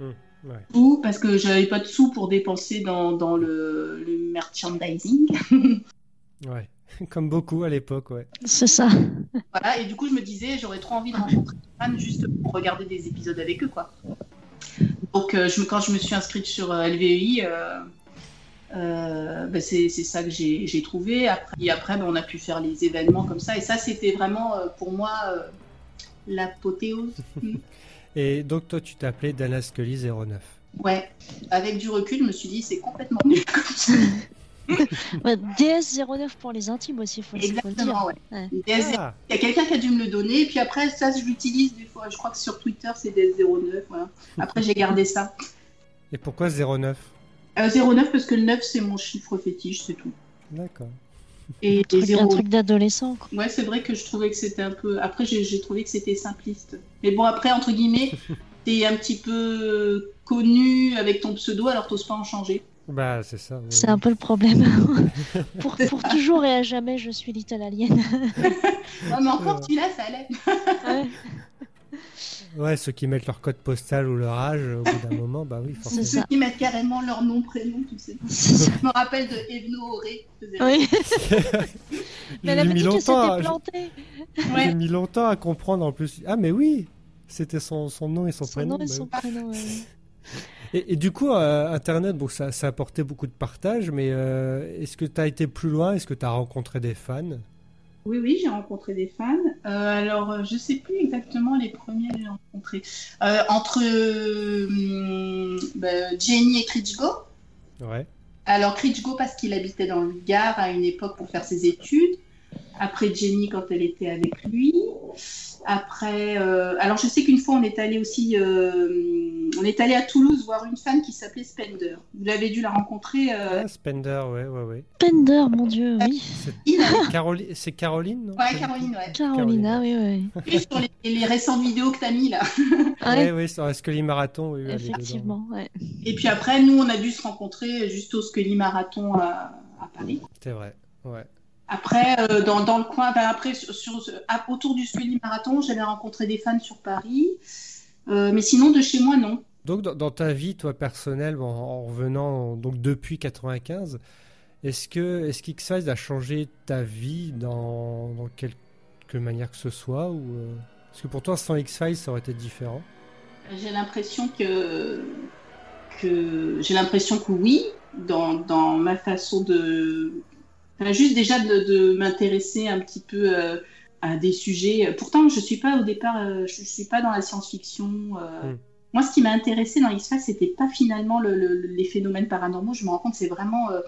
Speaker 8: Mmh, Ou parce que j'avais pas de sous pour dépenser dans, dans le, le merchandising. [laughs]
Speaker 6: ouais. Comme beaucoup à l'époque, ouais.
Speaker 7: C'est ça.
Speaker 8: Voilà, et du coup, je me disais, j'aurais trop envie de rencontrer des fans juste pour regarder des épisodes avec eux, quoi. Donc, euh, je, quand je me suis inscrite sur euh, LVEI, euh, bah, c'est ça que j'ai trouvé. Après, et après, bah, on a pu faire les événements comme ça. Et ça, c'était vraiment, pour moi, l'apothéose. [laughs]
Speaker 6: et donc, toi, tu t'appelais Dana Scully 09.
Speaker 8: Ouais, avec du recul, je me suis dit, c'est complètement nul comme ça. [laughs]
Speaker 7: DS09 pour les intimes aussi, il faut,
Speaker 8: Exactement, le dire. Ouais. Ah. Il y a quelqu'un qui a dû me le donner, et puis après, ça, je l'utilise des fois. Je crois que sur Twitter, c'est DS09. Voilà. Après, j'ai gardé ça.
Speaker 6: Et pourquoi 09
Speaker 8: euh, 09 parce que le 9, c'est mon chiffre fétiche, c'est tout.
Speaker 6: D'accord.
Speaker 8: Et
Speaker 7: Un truc,
Speaker 8: zéro-
Speaker 7: un truc d'adolescent.
Speaker 8: Ouais, c'est vrai que je trouvais que c'était un peu. Après, j'ai trouvé que c'était simpliste. Mais bon, après, entre guillemets, [laughs] t'es un petit peu connu avec ton pseudo, alors t'oses pas en changer.
Speaker 6: Bah, c'est ça.
Speaker 7: C'est un peu le problème. [laughs] pour, pour toujours et à jamais, je suis Little Alien. [laughs]
Speaker 8: Ouais, mais encore,
Speaker 6: Ouais.
Speaker 8: celui-là, ça allait.
Speaker 7: Ouais.
Speaker 6: Ouais, ceux qui mettent leur code postal ou leur âge, au bout d'un moment, bah oui,
Speaker 8: C'est
Speaker 6: forcément.
Speaker 8: ceux qui mettent carrément leur nom, prénom, tu sais. Je me rappelle de Evno Auré.
Speaker 7: Oui. [laughs] Mais elle avait
Speaker 6: mis
Speaker 7: dit que
Speaker 6: longtemps,
Speaker 7: c'était
Speaker 6: à-
Speaker 7: planté.
Speaker 6: j'ai
Speaker 8: Ouais.
Speaker 6: mis longtemps à comprendre en plus. Ah, mais oui, c'était son, son nom et son,
Speaker 7: Son
Speaker 6: prénom.
Speaker 7: nom et
Speaker 6: bah
Speaker 7: son
Speaker 6: oui.
Speaker 7: prénom. ouais. [laughs]
Speaker 6: Et, et du coup, euh, Internet, bon, ça, ça a apporté beaucoup de partage, mais euh, est-ce que tu as été plus loin? Est-ce que tu as rencontré des fans?
Speaker 8: Oui, oui, j'ai rencontré des fans. Euh, alors, euh, je sais plus exactement les premiers que j'ai rencontrés. Euh, entre euh, bah, Jenny et Kritschgo.
Speaker 6: Ouais.
Speaker 8: Alors, Kritschgo parce qu'il habitait dans le Gard à une époque pour faire ses études. Après, Jenny quand elle était avec lui. Après, alors je sais qu'une fois on est allé aussi, on est allé à Toulouse voir une fan qui s'appelait Spender. Vous l'avez dû la rencontrer. Euh,
Speaker 6: Ah, Spender, ouais, ouais, ouais.
Speaker 7: Pender, mon dieu, oui.
Speaker 6: C'est Caroli- Caroline, non?
Speaker 8: Ouais, Caroline, ouais.
Speaker 7: Carolina, oui, oui. [laughs]
Speaker 8: Et sur les, les récentes vidéos que tu as mis là. [laughs]
Speaker 6: Ouais,
Speaker 7: Ouais,
Speaker 6: ouais, sur Scully Marathon, oui, oui,
Speaker 7: effectivement, ouais.
Speaker 8: Et puis après, nous, on a dû se rencontrer juste au Scully Marathon à, à Paris.
Speaker 6: C'est vrai, ouais.
Speaker 8: Après, euh, dans, dans le coin, ben après, sur, autour du Scully Marathon, j'avais rencontré des fans sur Paris. Euh, mais sinon, de chez moi, non.
Speaker 6: Donc, dans, dans ta vie, toi, personnelle, en revenant donc depuis 95, est-ce que est-ce qu'X-Files a changé ta vie dans, dans quelque manière que ce soit ou euh, Est-ce que pour toi, sans X-Files, ça aurait été différent?
Speaker 8: J'ai l'impression que, que j'ai l'impression que oui, dans, dans ma façon de, enfin, juste déjà de, de m'intéresser un petit peu euh, à des sujets. Pourtant, je suis pas au départ, euh, je, je suis pas dans la science-fiction. euh.
Speaker 6: Mm.
Speaker 8: Moi, ce qui m'a intéressé dans X-Files, c'était pas finalement le- le- les phénomènes paranormaux. Je me rends compte, c'est vraiment euh,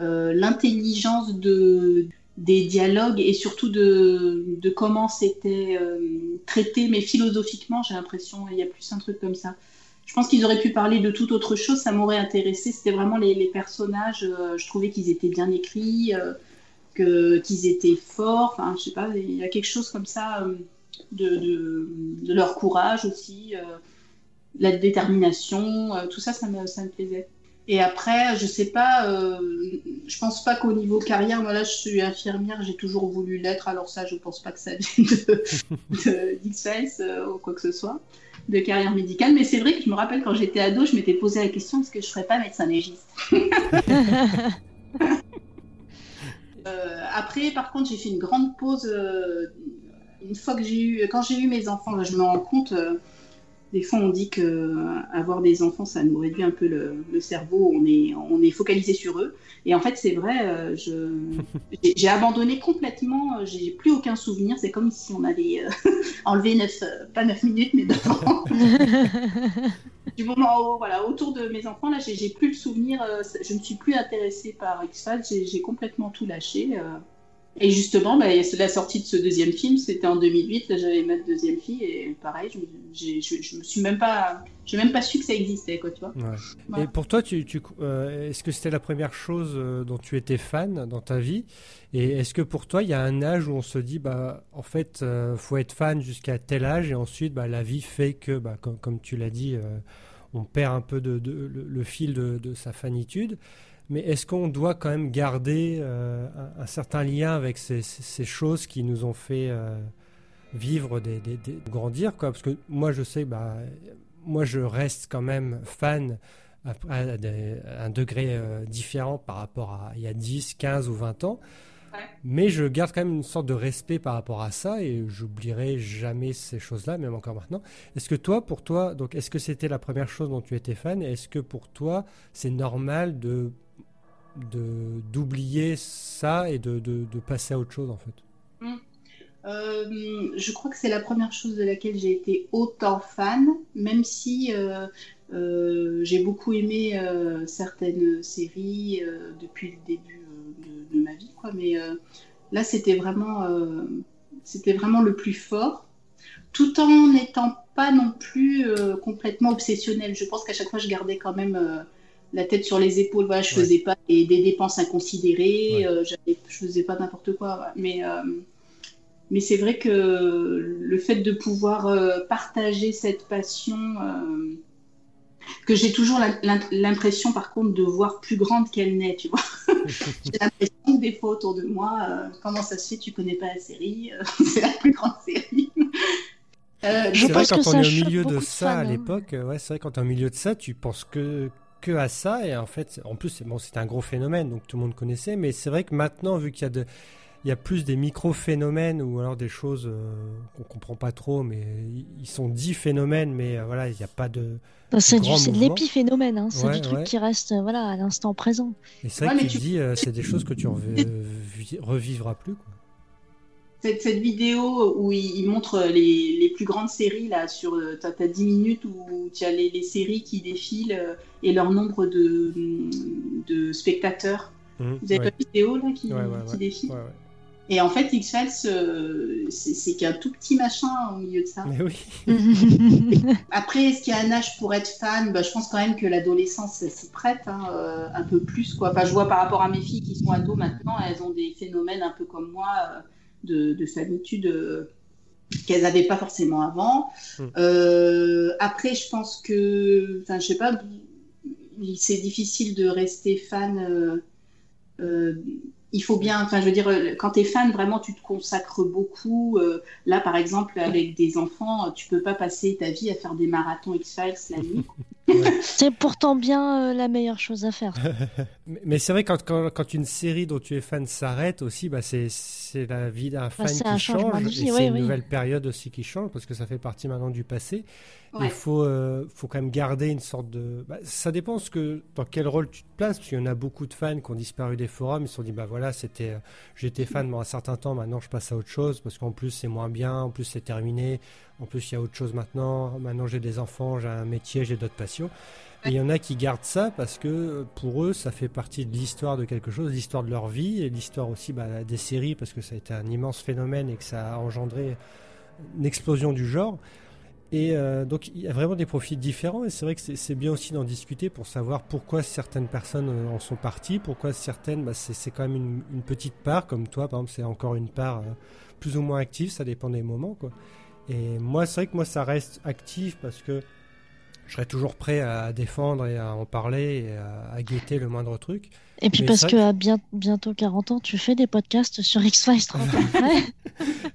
Speaker 8: euh, l'intelligence de des dialogues et surtout de, de comment c'était euh, traité, mais philosophiquement, j'ai l'impression, il y a plus un truc comme ça. Je pense qu'ils auraient pu parler de toute autre chose, ça m'aurait intéressé. C'était vraiment les, les personnages, euh, je trouvais qu'ils étaient bien écrits, qu'ils étaient forts, enfin, je sais pas, il y a quelque chose comme ça euh, de, leur courage aussi, euh, la détermination, euh, tout ça, ça me, ça me plaisait. Et après, je sais pas, euh, je pense pas qu'au niveau carrière, moi là, je suis infirmière, j'ai toujours voulu l'être, alors ça, je pense pas que ça [laughs] vienne de, d'X-Files ou quoi que ce soit, de carrière médicale. Mais c'est vrai que je me rappelle quand j'étais ado, je m'étais posé la question est-ce que je ferais pas médecin légiste? [laughs] Euh, Après, par contre, j'ai fait une grande pause. euh, une fois que j'ai eu, quand j'ai eu mes enfants, je me rends compte. Des fois, on dit que euh, avoir des enfants, ça nous réduit un peu le, le cerveau. On est, on est focalisé sur eux. Et en fait, c'est vrai. euh, je, [laughs] j'ai, abandonné complètement. J'ai plus aucun souvenir. C'est comme si on avait euh, [laughs] enlevé neuf, euh, pas 9 minutes, mais 9 ans. [laughs] du moment où, voilà, autour de mes enfants, là, j'ai, plus le souvenir. euh, je ne suis plus intéressée par X-Files. J'ai complètement tout lâché. Et justement, bah, la sortie de ce deuxième film, c'était en 2008. Là, j'avais ma deuxième fille et pareil, je, je, je me suis même pas, j'ai même pas su que ça existait, quoi, tu vois.
Speaker 6: Ouais.
Speaker 8: Voilà.
Speaker 6: Et pour toi, tu, tu- euh, est-ce que c'était la première chose euh, dont tu étais fan dans ta vie? Et est-ce que pour toi, il y a un âge où on se dit, bah, en fait, euh, faut être fan jusqu'à tel âge et ensuite, bah, la vie fait que, bah, comme, comme tu l'as dit, euh, on perd un peu de, de- le, le fil de, de sa fanitude. Mais est-ce qu'on doit quand même garder euh, un, un certain lien avec ces, ces- ces choses qui nous ont fait euh, vivre, des, des- des- grandir quoi? Parce que moi, je sais, bah, moi, je reste quand même fan à, à des- à un degré euh, différent par rapport à il y a 10, 15 ou 20 ans.
Speaker 8: Ouais.
Speaker 6: Mais je garde quand même une sorte de respect par rapport à ça et j'oublierai jamais ces choses-là, même encore maintenant. Est-ce que toi, pour toi, donc est-ce que c'était la première chose dont tu étais fan? Est-ce que pour toi, c'est normal de de- d'oublier ça et de, de, de passer à autre chose en fait
Speaker 8: Euh, je crois que c'est la première chose de laquelle j'ai été autant fan, même si euh, euh, j'ai beaucoup aimé certaines séries depuis le début de, de ma vie, quoi. Mais là, c'était vraiment, c'était vraiment le plus fort, tout en n'étant pas non plus complètement obsessionnel. Je pense qu'à chaque fois, je gardais quand même la tête sur les épaules. Voilà, je faisais pas des, des, dépenses inconsidérées, euh, je faisais pas n'importe quoi. Mais, euh, mais c'est vrai que le fait de pouvoir euh, partager cette passion, que j'ai toujours l'impression par contre de voir plus grande qu'elle n'est, tu vois. [laughs] j'ai l'impression que des fois autour de moi, comment ça se fait, tu connais pas la série, [laughs] c'est la plus grande série.
Speaker 6: je c'est vrai quand on est au milieu de ça à l'époque, ouais, c'est vrai quand tu es au milieu de ça, tu penses que que à ça. Et en fait, en plus, bon, c'est un gros phénomène, donc tout le monde connaissait. Mais c'est vrai que maintenant, vu qu'il y a de, il y a plus des micro-phénomènes ou alors des choses euh, qu'on comprend pas trop, mais ils sont dits phénomènes, mais euh, voilà, il n'y a pas de.
Speaker 7: Bah, c'est de l'épiphénomène, hein, c'est du truc qui reste euh, voilà, à l'instant présent.
Speaker 6: Et c'est vrai que tu, dis, c'est des choses que tu revivras plus. Quoi.
Speaker 8: Cette, cette, vidéo où il, montre les, les, plus grandes séries, là, sur. Tu as, 10 minutes où tu as les, les, séries qui défilent et leur nombre de, de spectateurs. Mmh, Vous avez ouais. la vidéo là qui, ouais, qui défile et en fait, X-Files, euh, c'est qu'un tout petit machin au milieu de ça.
Speaker 6: Mais oui. [laughs]
Speaker 8: Après, est-ce qu'il y a un âge pour être fan? Bah, Je pense quand même que l'adolescence s'y prête hein, euh, un peu plus. Quoi. Enfin, je vois par rapport à mes filles qui sont ados maintenant, elles ont des phénomènes un peu comme moi euh, de, de famitude qu'elles n'avaient pas forcément avant. Mmh. après, je pense que, enfin, je sais pas, c'est difficile de rester fan il faut bien, enfin, je veux dire, euh, quand tu es fan, vraiment, tu te consacres beaucoup. Euh, là, par exemple, avec des enfants, tu peux pas passer ta vie à faire des marathons X-Files la nuit. [laughs]
Speaker 7: c'est pourtant bien euh, la meilleure chose à faire. [laughs]
Speaker 6: mais c'est vrai, quand, quand, quand, une série dont tu es fan s'arrête aussi, bah, c'est la vie d'un fan qui change. et c'est une nouvelle période aussi qui change, parce que ça fait partie maintenant du passé. Il faut, euh, faut quand même garder une sorte de. Bah, ça dépend ce que, dans quel rôle tu te places, parce qu'il y en a beaucoup de fans qui ont disparu des forums, ils se sont dit, bah voilà, c'était, euh, j'étais fan pendant un certain temps, maintenant je passe à autre chose, parce qu'en plus c'est moins bien, en plus c'est terminé, en plus il y a autre chose maintenant, maintenant j'ai des enfants, j'ai un métier, j'ai d'autres passions. Et il y en a qui gardent ça parce que pour eux, ça fait partie de l'histoire de quelque chose, l'histoire de leur vie et l'histoire aussi bah, des séries parce que ça a été un immense phénomène et que ça a engendré une explosion du genre. Et euh, donc il y a vraiment des profils différents et c'est vrai que c'est bien aussi d'en discuter pour savoir pourquoi certaines personnes euh, en sont parties, pourquoi certaines, bah, c'est quand même une, une, petite part, comme toi par exemple c'est encore une part euh, plus ou moins active, ça dépend des moments. Quoi. Et moi c'est vrai que moi ça reste actif parce que je serais toujours prêt à défendre et à en parler et à, guetter le moindre truc.
Speaker 7: Et puis parce que à bien, bientôt 40 ans, tu fais des podcasts sur X-Files [laughs] 30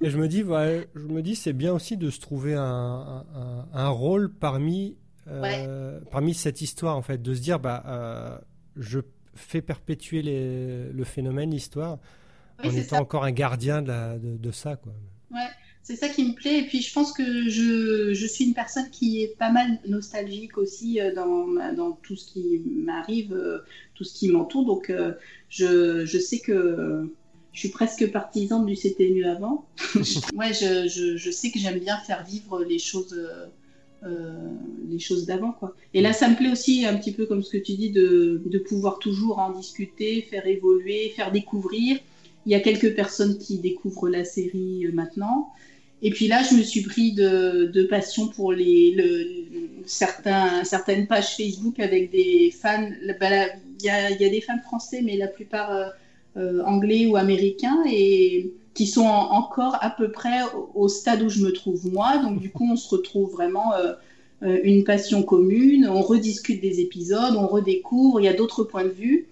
Speaker 6: et je me dis, je me dis, c'est bien aussi de se trouver un, un, rôle parmi, euh, parmi cette histoire, en fait, de se dire, bah, euh, je fais perpétuer les, le phénomène, l'histoire, en étant encore un gardien de, la, de, de ça, quoi.
Speaker 8: Ouais c'est ça qui me plaît. Et puis, je pense que je, je, suis une personne qui est pas mal nostalgique aussi euh, dans, dans tout ce qui m'arrive, euh, tout ce qui m'entoure. Donc, euh, je, je, sais que je suis presque partisane du c'était mieux avant. [laughs] ouais, je, je, je, sais que j'aime bien faire vivre les choses. Euh, les choses d'avant quoi. Et là ça me plaît aussi un petit peu comme ce que tu dis de, de pouvoir toujours en discuter, faire évoluer, faire découvrir. Il y a quelques personnes qui découvrent la série maintenant. Et puis là, je me suis pris de, passion pour les, certaines pages Facebook avec des fans. Bah il y, a, des fans français, mais la plupart euh, euh, anglais ou américains, et qui sont encore à peu près au, stade où je me trouve moi. Donc du coup, on se retrouve vraiment euh, une passion commune. On rediscute des épisodes, on redécouvre. Il y a d'autres points de vue.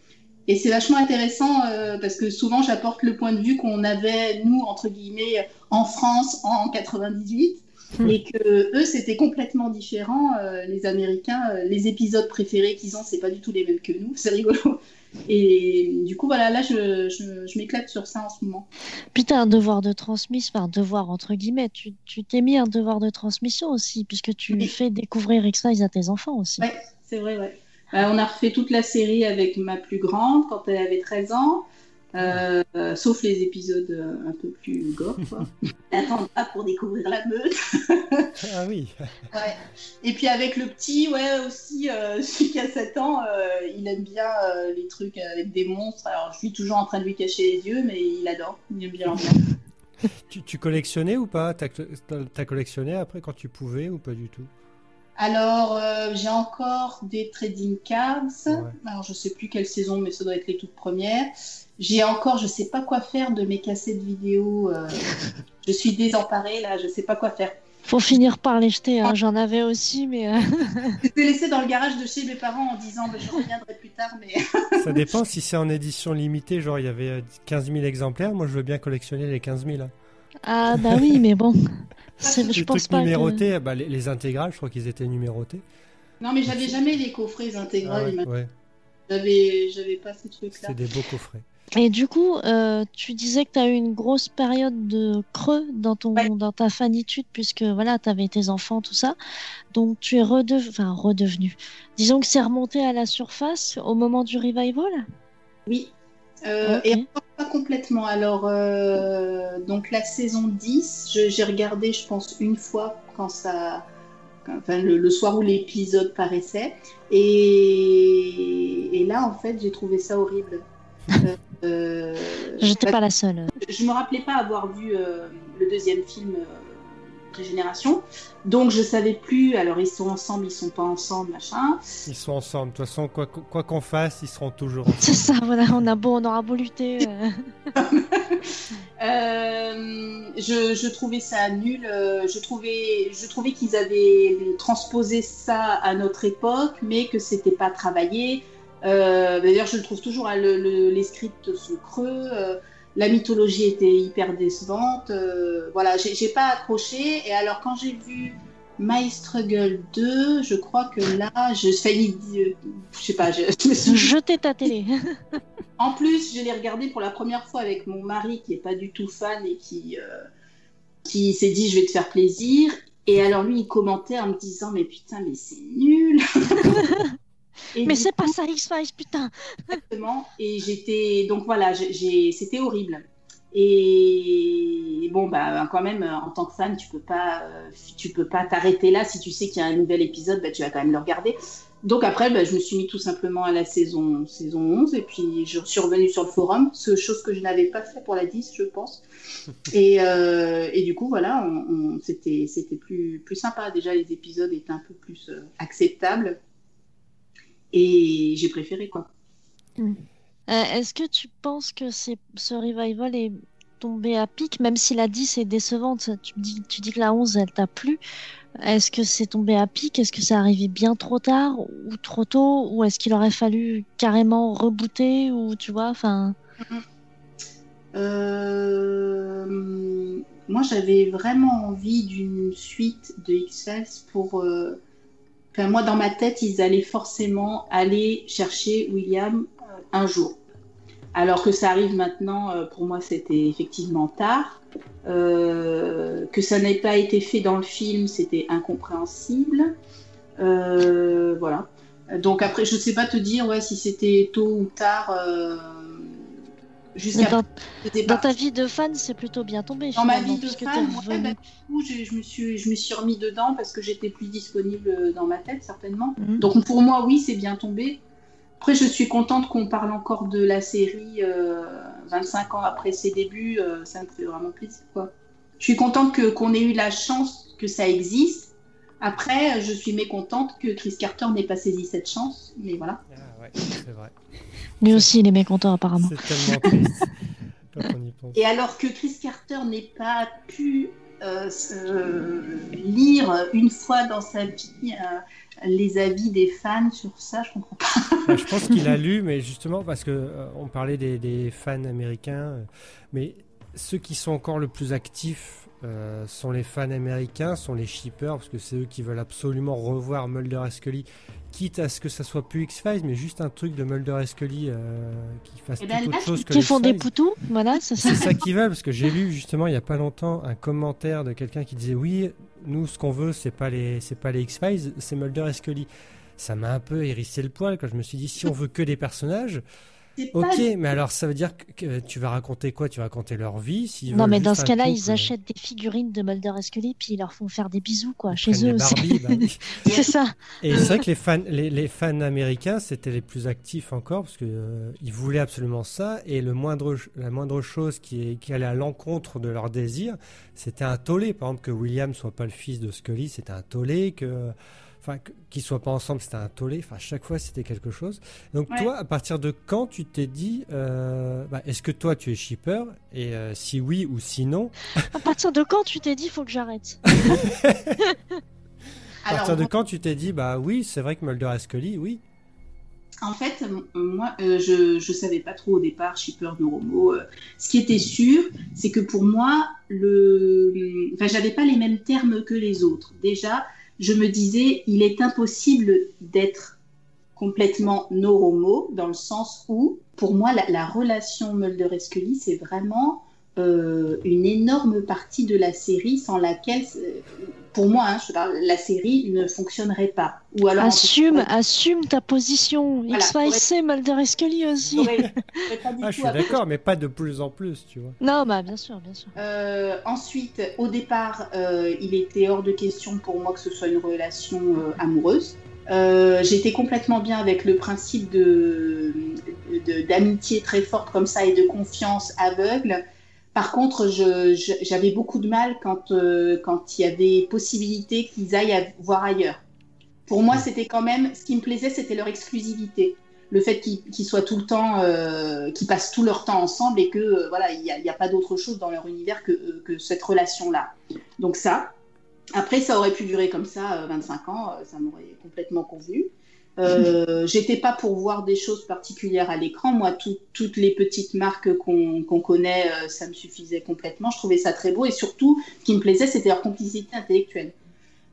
Speaker 8: Et c'est vachement intéressant parce que souvent j'apporte le point de vue qu'on avait, nous, entre guillemets, en France en 98 hmm. et que eux, c'était complètement différent. Euh, les Américains, euh, les épisodes préférés qu'ils ont, c'est pas du tout les mêmes que nous. [laughs] C'est rigolo. Et du coup, voilà, là, je, je, je m'éclate sur ça en ce moment.
Speaker 7: Puis as un devoir de transmission, enfin, devoir entre guillemets, tu, tu t'es mis un devoir de transmission aussi, puisque tu fais découvrir X-Files à tes enfants aussi.
Speaker 8: Ouais, c'est vrai, ouais. Euh, on a refait toute la série avec ma plus grande quand elle avait 13 ans. Euh, sauf les épisodes euh, un peu plus gore. Quoi. [laughs] Attends pas pour découvrir la meute.
Speaker 6: ah oui. [laughs]
Speaker 8: Ouais. Et puis avec le petit, ouais, aussi, celui qui a 7 ans, il aime bien les trucs avec des monstres. Alors je suis toujours en train de lui cacher les yeux, mais il adore. Il aime bien en [laughs]
Speaker 6: tu, tu collectionnais ou pas? T'as as collectionné après quand tu pouvais ou pas du tout?
Speaker 8: Alors, euh, j'ai encore des trading cards.
Speaker 6: Ouais.
Speaker 8: Alors, je sais plus quelle saison, mais ça doit être les toutes premières. J'ai encore, je sais pas quoi faire de mes cassettes vidéo. euh, je suis désemparée là, je sais pas quoi faire.
Speaker 7: Faut finir par les jeter. hein. J'en avais aussi, mais euh, [laughs]
Speaker 8: ai laissés dans le garage de chez mes parents en disant bah, je reviendrai plus tard, mais [laughs]
Speaker 6: Ça dépend si c'est en édition limitée, genre il y avait euh, 15 000 exemplaires. Moi, je veux bien collectionner les 15 000. hein.
Speaker 7: ah bah oui, mais bon, [laughs] C'est- je
Speaker 6: Les
Speaker 7: pense
Speaker 6: trucs
Speaker 7: pas. que-
Speaker 6: numérotés, bah, les, les intégrales, je crois qu'ils étaient numérotés.
Speaker 8: non, mais j'avais jamais les coffrets intégrales.
Speaker 6: Ah ouais, ouais,
Speaker 8: J'avais, j'avais pas ces trucs-là.
Speaker 6: c'est des beaux coffrets.
Speaker 7: Et du coup, euh, tu disais que tu as eu une grosse période de creux dans, ton,
Speaker 8: Ouais.
Speaker 7: dans ta fanitude, puisque voilà, tu avais tes enfants, tout ça. Donc tu es redevenu, enfin redevenu. Disons que c'est remonté à la surface au moment du revival?
Speaker 8: Oui. Euh. Et encore pas complètement. Alors, euh, donc la saison 10, je- j'ai regardé, je pense, une fois quand ça. Enfin, le, le soir où l'épisode paraissait. Et, et là, en fait, j'ai trouvé ça horrible. Euh, euh,
Speaker 7: J'étais pas la seule.
Speaker 8: je me rappelais pas avoir vu euh, le deuxième film euh, Régénération, donc je savais plus. Alors ils sont ensemble, ils sont pas ensemble, machin.
Speaker 6: Ils sont ensemble. De toute façon, quoi qu- quoi qu'on fasse, ils seront toujours ensemble.
Speaker 7: C'est ça, voilà, on a beau, on aura beau lutter. euh,
Speaker 8: Euh, je, je trouvais ça nul. Je trouvais, je trouvais qu'ils avaient transposé ça à notre époque, mais que c'était pas travaillé. Euh, D'ailleurs, je le trouve toujours. hein, le- le- les scripts sont creux. euh, la mythologie était hyper décevante. euh, voilà, j'ai pas accroché. Et alors, quand j'ai vu My Struggle 2, je crois que là, je failli, je sais pas, je, [laughs] je me suis
Speaker 7: Jeter ta télé. [laughs]
Speaker 8: en plus, je l'ai regardé pour la première fois avec mon mari qui est pas du tout fan et qui, euh, qui s'est dit je vais te faire plaisir. Et alors lui, il commentait en me disant mais putain, mais c'est nul. [laughs] Et
Speaker 7: Mais c'est pas ça, X-Files, putain.
Speaker 8: Exactement. Et j'étais donc voilà, j'ai- c'était horrible. Et bon bah quand même en tant que fan, tu peux pas, euh, tu peux pas t'arrêter là si tu sais qu'il y a un nouvel épisode, bah, tu vas quand même le regarder. Donc après, bah, je me suis mis tout simplement à la saison saison 11 et puis je suis revenue sur le forum, ce chose que je n'avais pas fait pour la 10, je pense. [laughs] Et, euh, et du coup voilà, on, on- c'était c'était plus plus sympa. Déjà les épisodes étaient un peu plus euh, acceptables et j'ai préféré quoi.
Speaker 7: Euh, Est-ce que tu penses que ce revival est tombé à pic, même si la 10 est décevante Tu, dis, tu dis que la 11, elle t'a plu. Est-ce que c'est tombé à pic? Est-ce que c'est arrivé bien trop tard ou trop tôt? Ou est-ce qu'il aurait fallu carrément rebooter Ou tu vois, enfin?
Speaker 8: Euh, moi, j'avais vraiment envie d'une suite de X-Files pour. euh, Moi, dans ma tête, ils allaient forcément aller chercher William euh, un jour. Alors que ça arrive maintenant, euh, pour moi, c'était effectivement tard. Euh, que ça n'ait pas été fait dans le film, c'était incompréhensible. Voilà. Donc après, je ne sais pas te dire ouais, si c'était tôt ou tard. Jusqu'à
Speaker 7: Dans, ta vie de fan, c'est plutôt bien tombé.
Speaker 8: Dans ma vie de fan, ouais, bah, du coup, je, je me suis, je me suis remis dedans parce que j'étais plus disponible dans ma tête, certainement.
Speaker 7: Mhm.
Speaker 8: Donc pour moi, oui, c'est bien tombé. Après, je suis contente qu'on parle encore de la série euh, 25 ans après ses débuts. euh, ça me fait vraiment plaisir. Quoi. Je suis contente que, qu'on ait eu la chance que ça existe. Après, je suis mécontente que Chris Carter n'ait pas saisi cette chance. Mais voilà.
Speaker 6: Ah ouais, c'est vrai.
Speaker 7: Lui aussi, il est mécontent, apparemment.
Speaker 6: C'est tellement.
Speaker 8: Et alors que Chris Carter n'ait pas pu euh, se- lire une fois dans sa vie euh, les avis des fans sur ça, je comprends pas.
Speaker 6: Bah, je pense qu'il a lu, mais justement parce que euh, on parlait des, des fans américains, mais ceux qui sont encore le plus actifs euh, sont les fans américains, sont les shippers, parce que c'est eux qui veulent absolument revoir Mulder et Scully, quitte à ce que ça soit plus X-Files, mais juste un truc de Mulder et Scully euh, qui fasse
Speaker 8: Eh
Speaker 6: tout
Speaker 8: ben là,
Speaker 6: autre chose que
Speaker 7: Qui font des poutous, voilà, c'est ça.
Speaker 6: C'est ça qu'ils veulent, parce que j'ai lu justement il y a pas longtemps un commentaire de quelqu'un qui disait oui, nous ce qu'on veut c'est pas les c'est pas les X-Files, c'est Mulder et Scully. Ça m'a un peu hérissé le poil quand je me suis dit si on veut que des personnages, Ok, mais alors ça veut dire que, tu vas raconter quoi? Tu vas raconter leur vie s'ils
Speaker 7: Non, mais dans ce cas-là, ils achètent des figurines de Mulder et Scully, puis ils leur font faire des bisous, quoi,
Speaker 6: ils
Speaker 7: chez eux aussi.
Speaker 6: Barbie, bah oui. [laughs]
Speaker 7: c'est ça.
Speaker 6: Et c'est vrai que les fans, les, les fans américains, c'était les plus actifs encore parce que euh, ils voulaient absolument ça. Et le moindre, la moindre chose qui, est, qui allait à l'encontre de leur désir, c'était un tollé. Par exemple, que William soit pas le fils de Scully, c'était un tollé. Que, enfin, qu'ils soient pas ensemble, c'était un tollé. Enfin, à chaque fois, c'était quelque chose. Donc,
Speaker 8: Ouais.
Speaker 6: toi, à partir de quand tu t'es dit, euh, bah, est-ce que toi, tu es shipper? Et euh, si oui ou sinon,
Speaker 7: À partir de quand tu t'es dit faut que j'arrête? [laughs]
Speaker 6: À partir de quand tu t'es dit, bah oui, c'est vrai que Mulder et Scully, oui.
Speaker 8: En fait, moi, euh, je ne savais pas trop au départ, shipper, neuromo. euh. ce qui était sûr, c'est que pour moi, le... enfin, j'avais pas les mêmes termes que les autres. Déjà, je me disais, il est impossible d'être complètement neuromo, dans le sens où, pour moi, la, la relation Mulder et Scully, c'est vraiment euh, une énorme partie de la série sans laquelle, euh, pour moi, hein, je parle, la série ne fonctionnerait pas. Ou alors,
Speaker 7: Assume, assume ta position.
Speaker 8: Voilà,
Speaker 7: X-Files, c'est Mulder et Scully aussi.
Speaker 8: pas du
Speaker 6: Ah, je suis d'accord, mais pas de plus en plus, tu vois.
Speaker 7: Non, bah bien sûr, bien sûr.
Speaker 8: Euh, ensuite, au départ, euh, il était hors de question pour moi que ce soit une relation euh, amoureuse. Euh, J'étais complètement bien avec le principe de de- d'amitié très forte comme ça et de confiance aveugle. Par contre, j'avais beaucoup de mal quand euh, quand il y avait possibilité qu'ils aillent à- voir ailleurs. Pour moi, c'était quand même ce qui me plaisait, c'était leur exclusivité le fait qu'ils soient tout le temps, euh, qu'ils passent tout leur temps ensemble et que euh, voilà, il n'y a, pas d'autre chose dans leur univers que, que cette relation-là. Donc ça. Après, ça aurait pu durer comme ça euh, 25 ans, ça m'aurait complètement convenu. Euh, J'étais pas pour voir des choses particulières à l'écran. Moi, tout- toutes les petites marques qu'on connaît, euh, ça me suffisait complètement. Je trouvais ça très beau et surtout, ce qui me plaisait, c'était leur complicité intellectuelle.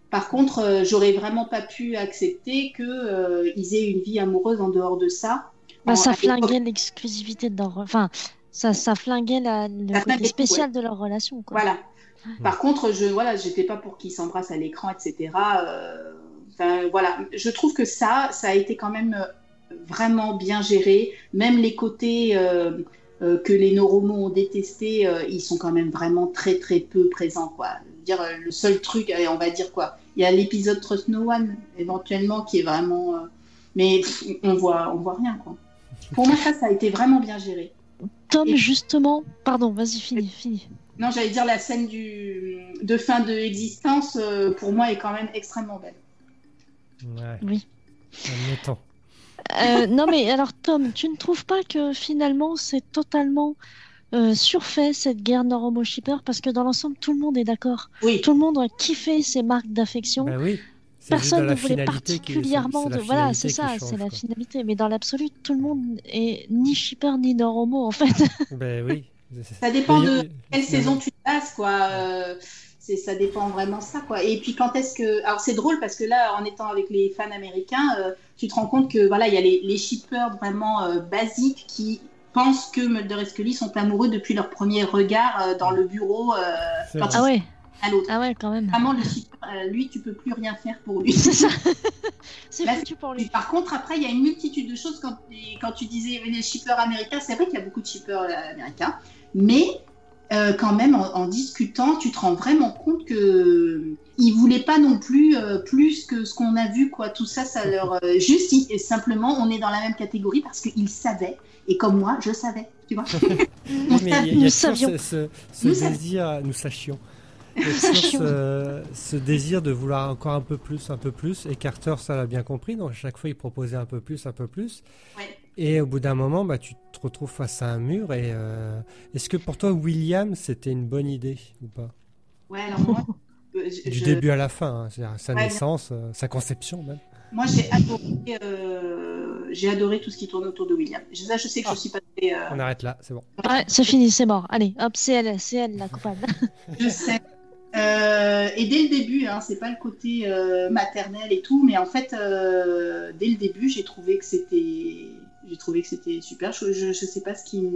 Speaker 8: Par contre, euh, j'aurais vraiment pas pu accepter qu'ils euh, aient une vie amoureuse en dehors de ça.
Speaker 7: Bah,
Speaker 8: En-
Speaker 7: ça flinguait l'exclusivité de leur. Enfin, ça, ça flinguait la, le
Speaker 8: Ça
Speaker 7: côté spécial de leur relation. Quoi.
Speaker 8: Voilà. Par contre, je voilà, j'étais pas pour qu'ils s'embrassent à l'écran, etc. Euh, Enfin, voilà. Je trouve que ça, ça a été quand même euh, vraiment bien géré. Même les côtés euh, euh, que les neuromos ont détestés, euh, ils sont quand même vraiment très très peu présents, quoi. Dire, le seul truc, on va dire quoi. Il y a l'épisode Trust No One, éventuellement, qui est vraiment. mais pff, on voit, on voit rien, quoi. Pour moi, ça, ça a été vraiment bien géré.
Speaker 7: Tom,
Speaker 8: Et-
Speaker 7: justement. Pardon, vas-y, finis, finis.
Speaker 8: Non, j'allais dire la scène du, de fin de existence, pour moi, est quand même extrêmement belle.
Speaker 6: Ouais.
Speaker 7: Oui.
Speaker 6: Admettons.
Speaker 7: Euh, non, mais alors, Tom, tu ne trouves pas que finalement c'est totalement euh, surfait cette guerre neuromo-shipper parce que dans l'ensemble, tout le monde est d'accord.
Speaker 8: Oui,
Speaker 7: Tout le monde a kiffé ces marques d'affection.
Speaker 6: Bah oui.
Speaker 7: Personne ne
Speaker 6: la
Speaker 7: voulait
Speaker 6: qui-
Speaker 7: particulièrement de. Voilà, c'est ça, c'est la finalité. Mais dans l'absolu, tout le monde est ni shipper ni neuromo en fait.
Speaker 6: Ben oui.
Speaker 8: ça dépend de quelle saison tu passes, quoi. Euh, c'est, ça dépend vraiment de ça, quoi. Et puis quand est-ce que. Alors c'est drôle parce que là, en étant avec les fans américains, euh, tu te rends compte que voilà, il y a les, les shippers vraiment euh, basiques qui pensent que Mulder et Scully sont amoureux depuis leur premier regard euh, dans le bureau euh, quand
Speaker 7: Ah ouais,
Speaker 8: sont à l'autre.
Speaker 7: ah ouais, quand même.
Speaker 8: Vraiment, le shipper, euh, lui, tu peux plus rien faire pour lui.
Speaker 7: C'est ça. [laughs] c'est
Speaker 8: Là,
Speaker 7: foutu pour lui.
Speaker 8: Par contre, après, il y a une multitude de choses. Quand, quand tu disais les shippers américains, c'est vrai qu'il y a beaucoup de shippers euh, américains, mais euh, quand même, en, en discutant, tu te rends vraiment compte que ils voulaient pas non plus euh, plus que ce qu'on a vu, quoi. Tout ça, ça leur euh, juste et simplement, on est dans la même catégorie parce qu'ils savaient. Et comme moi, je savais, tu vois. [laughs]
Speaker 6: Oui, mais il y a- il y a
Speaker 7: Nous savions.
Speaker 6: ce,
Speaker 8: Nous savions.
Speaker 6: désir, a
Speaker 7: Nous sachions.
Speaker 6: ce, ce désir de vouloir encore un peu plus, un peu plus. Et Carter, ça l'a bien compris. Donc, à chaque fois, il proposait un peu plus, un peu plus.
Speaker 8: Ouais.
Speaker 6: Et au bout d'un moment, bah, tu te retrouves face à un mur. Et euh, est-ce que pour toi, William, c'était une bonne idée ou pas?
Speaker 8: Ouais, alors moi, [laughs] euh, je-
Speaker 6: Du
Speaker 8: je-
Speaker 6: début à la fin, hein, c'est-à-dire sa
Speaker 8: Ouais,
Speaker 6: naissance, euh, sa conception même.
Speaker 8: moi, j'ai adoré, euh, j'ai adoré tout ce qui tourne autour de William. Je, ça, je sais que
Speaker 6: Ah.
Speaker 8: je suis pas très, euh,
Speaker 6: On arrête là, c'est bon.
Speaker 7: Ouais, c'est fini, c'est mort. Allez, hop, c'est elle, c'est elle la coupable. [laughs]
Speaker 8: Je sais. Euh, et dès le début, hein, c'est pas le côté euh, maternel et tout, mais en fait, euh, dès le début, j'ai trouvé que c'était, j'ai trouvé que c'était super. Je, je, sais pas ce qui,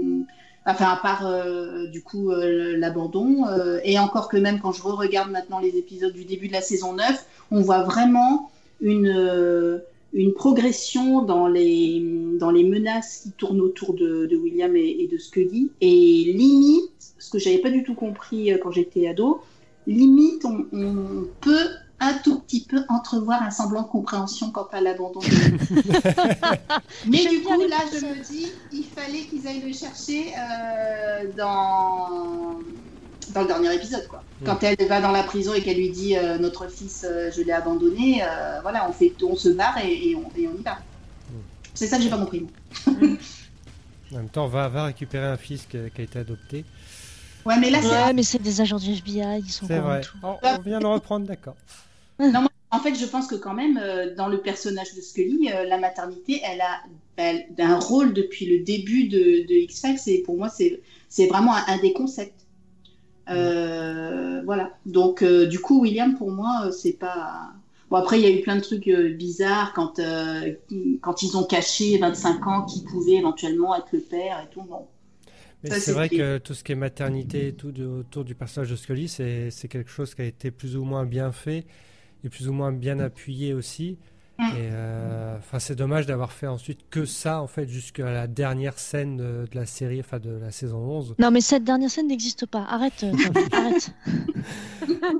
Speaker 8: enfin à part euh, du coup euh, l'abandon, euh, et encore que même quand je re-regarde maintenant les épisodes du début de la saison 9, on voit vraiment une une progression dans les dans les menaces qui tournent autour de, de William et, de Scully, et limite, ce que j'avais pas du tout compris quand j'étais ado limite, on peut un tout petit peu entrevoir un semblant de compréhension quant à l'abandon. de- [laughs] Mais du coup, là, je me dis, il fallait qu'ils aillent le chercher euh, dans dans le dernier épisode, quoi. Quand elle va dans la prison et qu'elle lui dit euh, notre fils, euh, je l'ai abandonné, euh, voilà, on fait, on se barre et, et on, et on y va. C'est ça que j'ai pas compris. moi. [laughs]
Speaker 6: En même temps, va, va récupérer un fils qui a, qui a été adopté.
Speaker 8: Ouais, mais là, c'est
Speaker 7: Ouais, mais c'est des agents du FBI, ils sont
Speaker 6: C'est vrai.
Speaker 7: tout.
Speaker 6: On vient de reprendre, d'accord.
Speaker 8: En fait, je pense que quand même, euh, dans le personnage de Scully, euh, la maternité, elle a elle, un rôle depuis le début de, de X-Files. Et pour moi, c'est c'est vraiment un, un des concepts. Euh, voilà. Donc, euh, du coup, William, pour moi, c'est pas. Bon, après, il y a eu plein de trucs euh, bizarres quand, euh, quand ils ont caché 25 ans qui pouvaient éventuellement être le père et tout. Bon.
Speaker 6: Mais
Speaker 8: Ça,
Speaker 6: c'est vrai que tout ce qui est maternité et tout de- autour du personnage de Scully, c'est c'est quelque chose qui a été plus ou moins bien fait et plus ou moins bien appuyé aussi.
Speaker 8: Mm.
Speaker 6: Euh, enfin, c'est dommage d'avoir fait ensuite que ça, en fait, jusqu'à la dernière scène de, de la série, enfin de la saison 11.
Speaker 7: Non, mais cette dernière scène n'existe pas. Arrête, euh, [laughs] arrête. [laughs]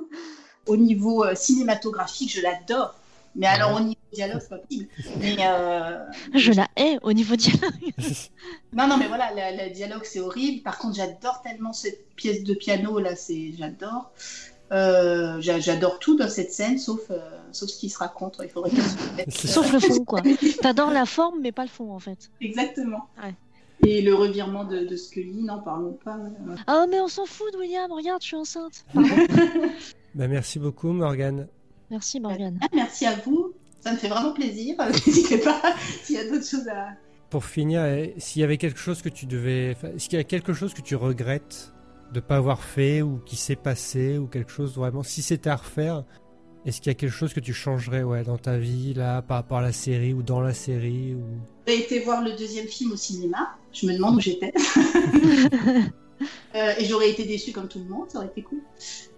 Speaker 8: Au niveau euh, cinématographique, je l'adore. Mais alors, au niveau dialogue, c'est pas possible. Mais. euh,
Speaker 7: Je la hais au niveau dialogue. [laughs]
Speaker 8: Non, non, mais voilà, le, le dialogue, c'est horrible. Par contre, j'adore tellement cette pièce de piano, là, c'est, j'adore. Euh, j'a- j'adore tout dans cette scène, sauf, euh, sauf ce qui se raconte. Il faudrait se.
Speaker 7: Sauf le fond, quoi. [laughs] T'adores la forme, mais pas le fond, en fait.
Speaker 8: Exactement.
Speaker 7: Ouais.
Speaker 8: Et le revirement de, de Scully, non, parlons pas.
Speaker 7: Ah, mais on s'en fout de William, regarde, je suis enceinte. [laughs]
Speaker 6: Ben, merci beaucoup, Morgane.
Speaker 7: Merci, Morgane.
Speaker 8: Ah, merci à vous. Ça me fait vraiment plaisir. [laughs] N'hésitez pas [laughs] s'il y a d'autres choses à.
Speaker 6: Pour finir, eh, s'il y avait quelque chose que tu devais, enfin, qu'il y a quelque chose que tu regrettes de pas avoir fait ou qui s'est passé ou quelque chose vraiment, si c'était à refaire, est-ce qu'il y a quelque chose que tu changerais ouais, dans ta vie là par rapport à la série ou dans la série ou...
Speaker 8: J'ai été voir le deuxième film au cinéma. Je me demande où j'étais. [laughs] Euh, et j'aurais été déçue comme tout le monde. Ça aurait été cool.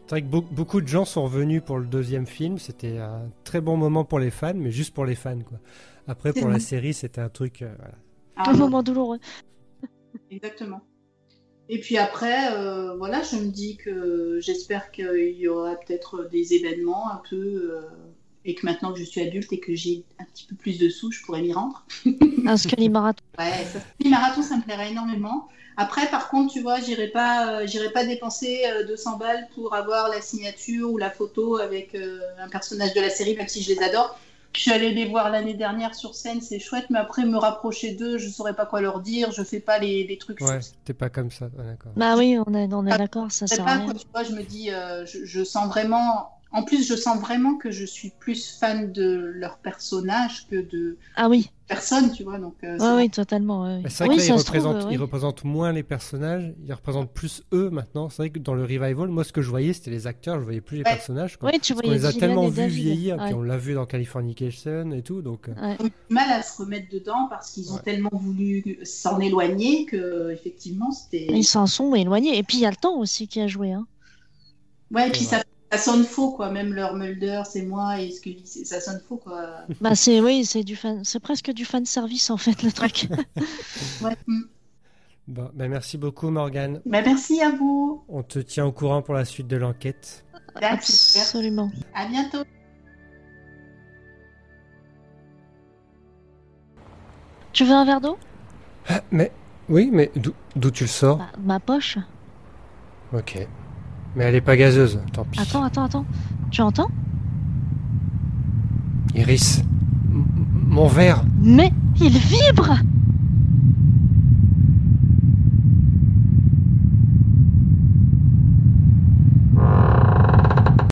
Speaker 6: C'est vrai que beau- beaucoup de gens sont revenus pour le deuxième film. C'était un très bon moment pour les fans, mais juste pour les fans quoi. Après pour la [laughs] série, c'était un truc. euh, voilà.
Speaker 8: Ah,
Speaker 7: Un moment douloureux. [laughs]
Speaker 8: Exactement. Et puis après, euh, voilà, je me dis que j'espère qu'il y aura peut-être des événements un peu, euh, et que maintenant que je suis adulte et que j'ai un petit peu plus de sous, je pourrais m'y rendre.
Speaker 7: Un Scully Marathon.
Speaker 8: Ouais, ça, marathon, ça me plairait énormément. Après, par contre, tu vois, j'irai pas, euh, j'irai pas dépenser euh, 200 balles pour avoir la signature ou la photo avec euh, un personnage de la série, même si je les adore. Je suis allée les voir l'année dernière sur scène, c'est chouette, mais après me rapprocher d'eux, je saurais pas quoi leur dire, je fais pas les, les trucs.
Speaker 6: Ouais, t'es pas comme ça, ouais, d'accord.
Speaker 7: Bah oui, on est, on est d'accord, ça sert à rien.
Speaker 8: quoi, tu vois, je me dis, euh, je, je sens vraiment. En plus, je sens vraiment que je suis plus fan de leur personnage que de
Speaker 7: Ah oui,
Speaker 8: personne, tu vois. Donc, euh,
Speaker 7: ouais, oui, totalement. ouais.
Speaker 6: C'est vrai
Speaker 7: Oui,
Speaker 6: que là, ils
Speaker 7: ça se trouve,
Speaker 6: représentent, ils
Speaker 7: oui.
Speaker 6: représentent moins les personnages, ils représentent plus eux maintenant. C'est vrai que dans le revival, moi, ce que je voyais, c'était les acteurs, je voyais plus les
Speaker 8: Ouais.
Speaker 6: personnages. Quoi.
Speaker 7: Oui, tu voyais
Speaker 6: les a tellement vus vieillir,
Speaker 7: Ouais.
Speaker 6: puis on l'a vu dans Californication et tout, donc. euh,
Speaker 7: Ouais.
Speaker 8: Ils ont du mal à se remettre dedans parce qu'ils ont
Speaker 6: Ouais.
Speaker 8: tellement voulu s'en éloigner que, effectivement, c'était.
Speaker 7: Ils s'en sont éloignés. Et puis il y a le temps aussi qui a joué. Hein.
Speaker 8: Ouais, et puis
Speaker 6: Ouais.
Speaker 8: ça, ça sonne faux, quoi. Même leur Mulder, c'est moi, et ce que ça sonne faux, quoi.
Speaker 7: Bah c'est oui, c'est du fan, c'est presque du fan service en fait le truc. [laughs]
Speaker 8: Ouais. mm.
Speaker 6: Bon, ben, merci beaucoup, Morgane.
Speaker 8: Bah, merci à vous.
Speaker 6: On te tient au courant pour la suite de l'enquête.
Speaker 7: Absolument.
Speaker 8: À bientôt.
Speaker 7: Tu veux un verre d'eau?
Speaker 6: Ah, mais, oui, mais d'où d'où tu le sors?
Speaker 7: Bah, Ma poche.
Speaker 6: Ok. Mais elle est pas gazeuse, tant pis.
Speaker 7: Attends, attends, attends. Tu entends?
Speaker 6: Iris, mon verre
Speaker 7: Mais il vibre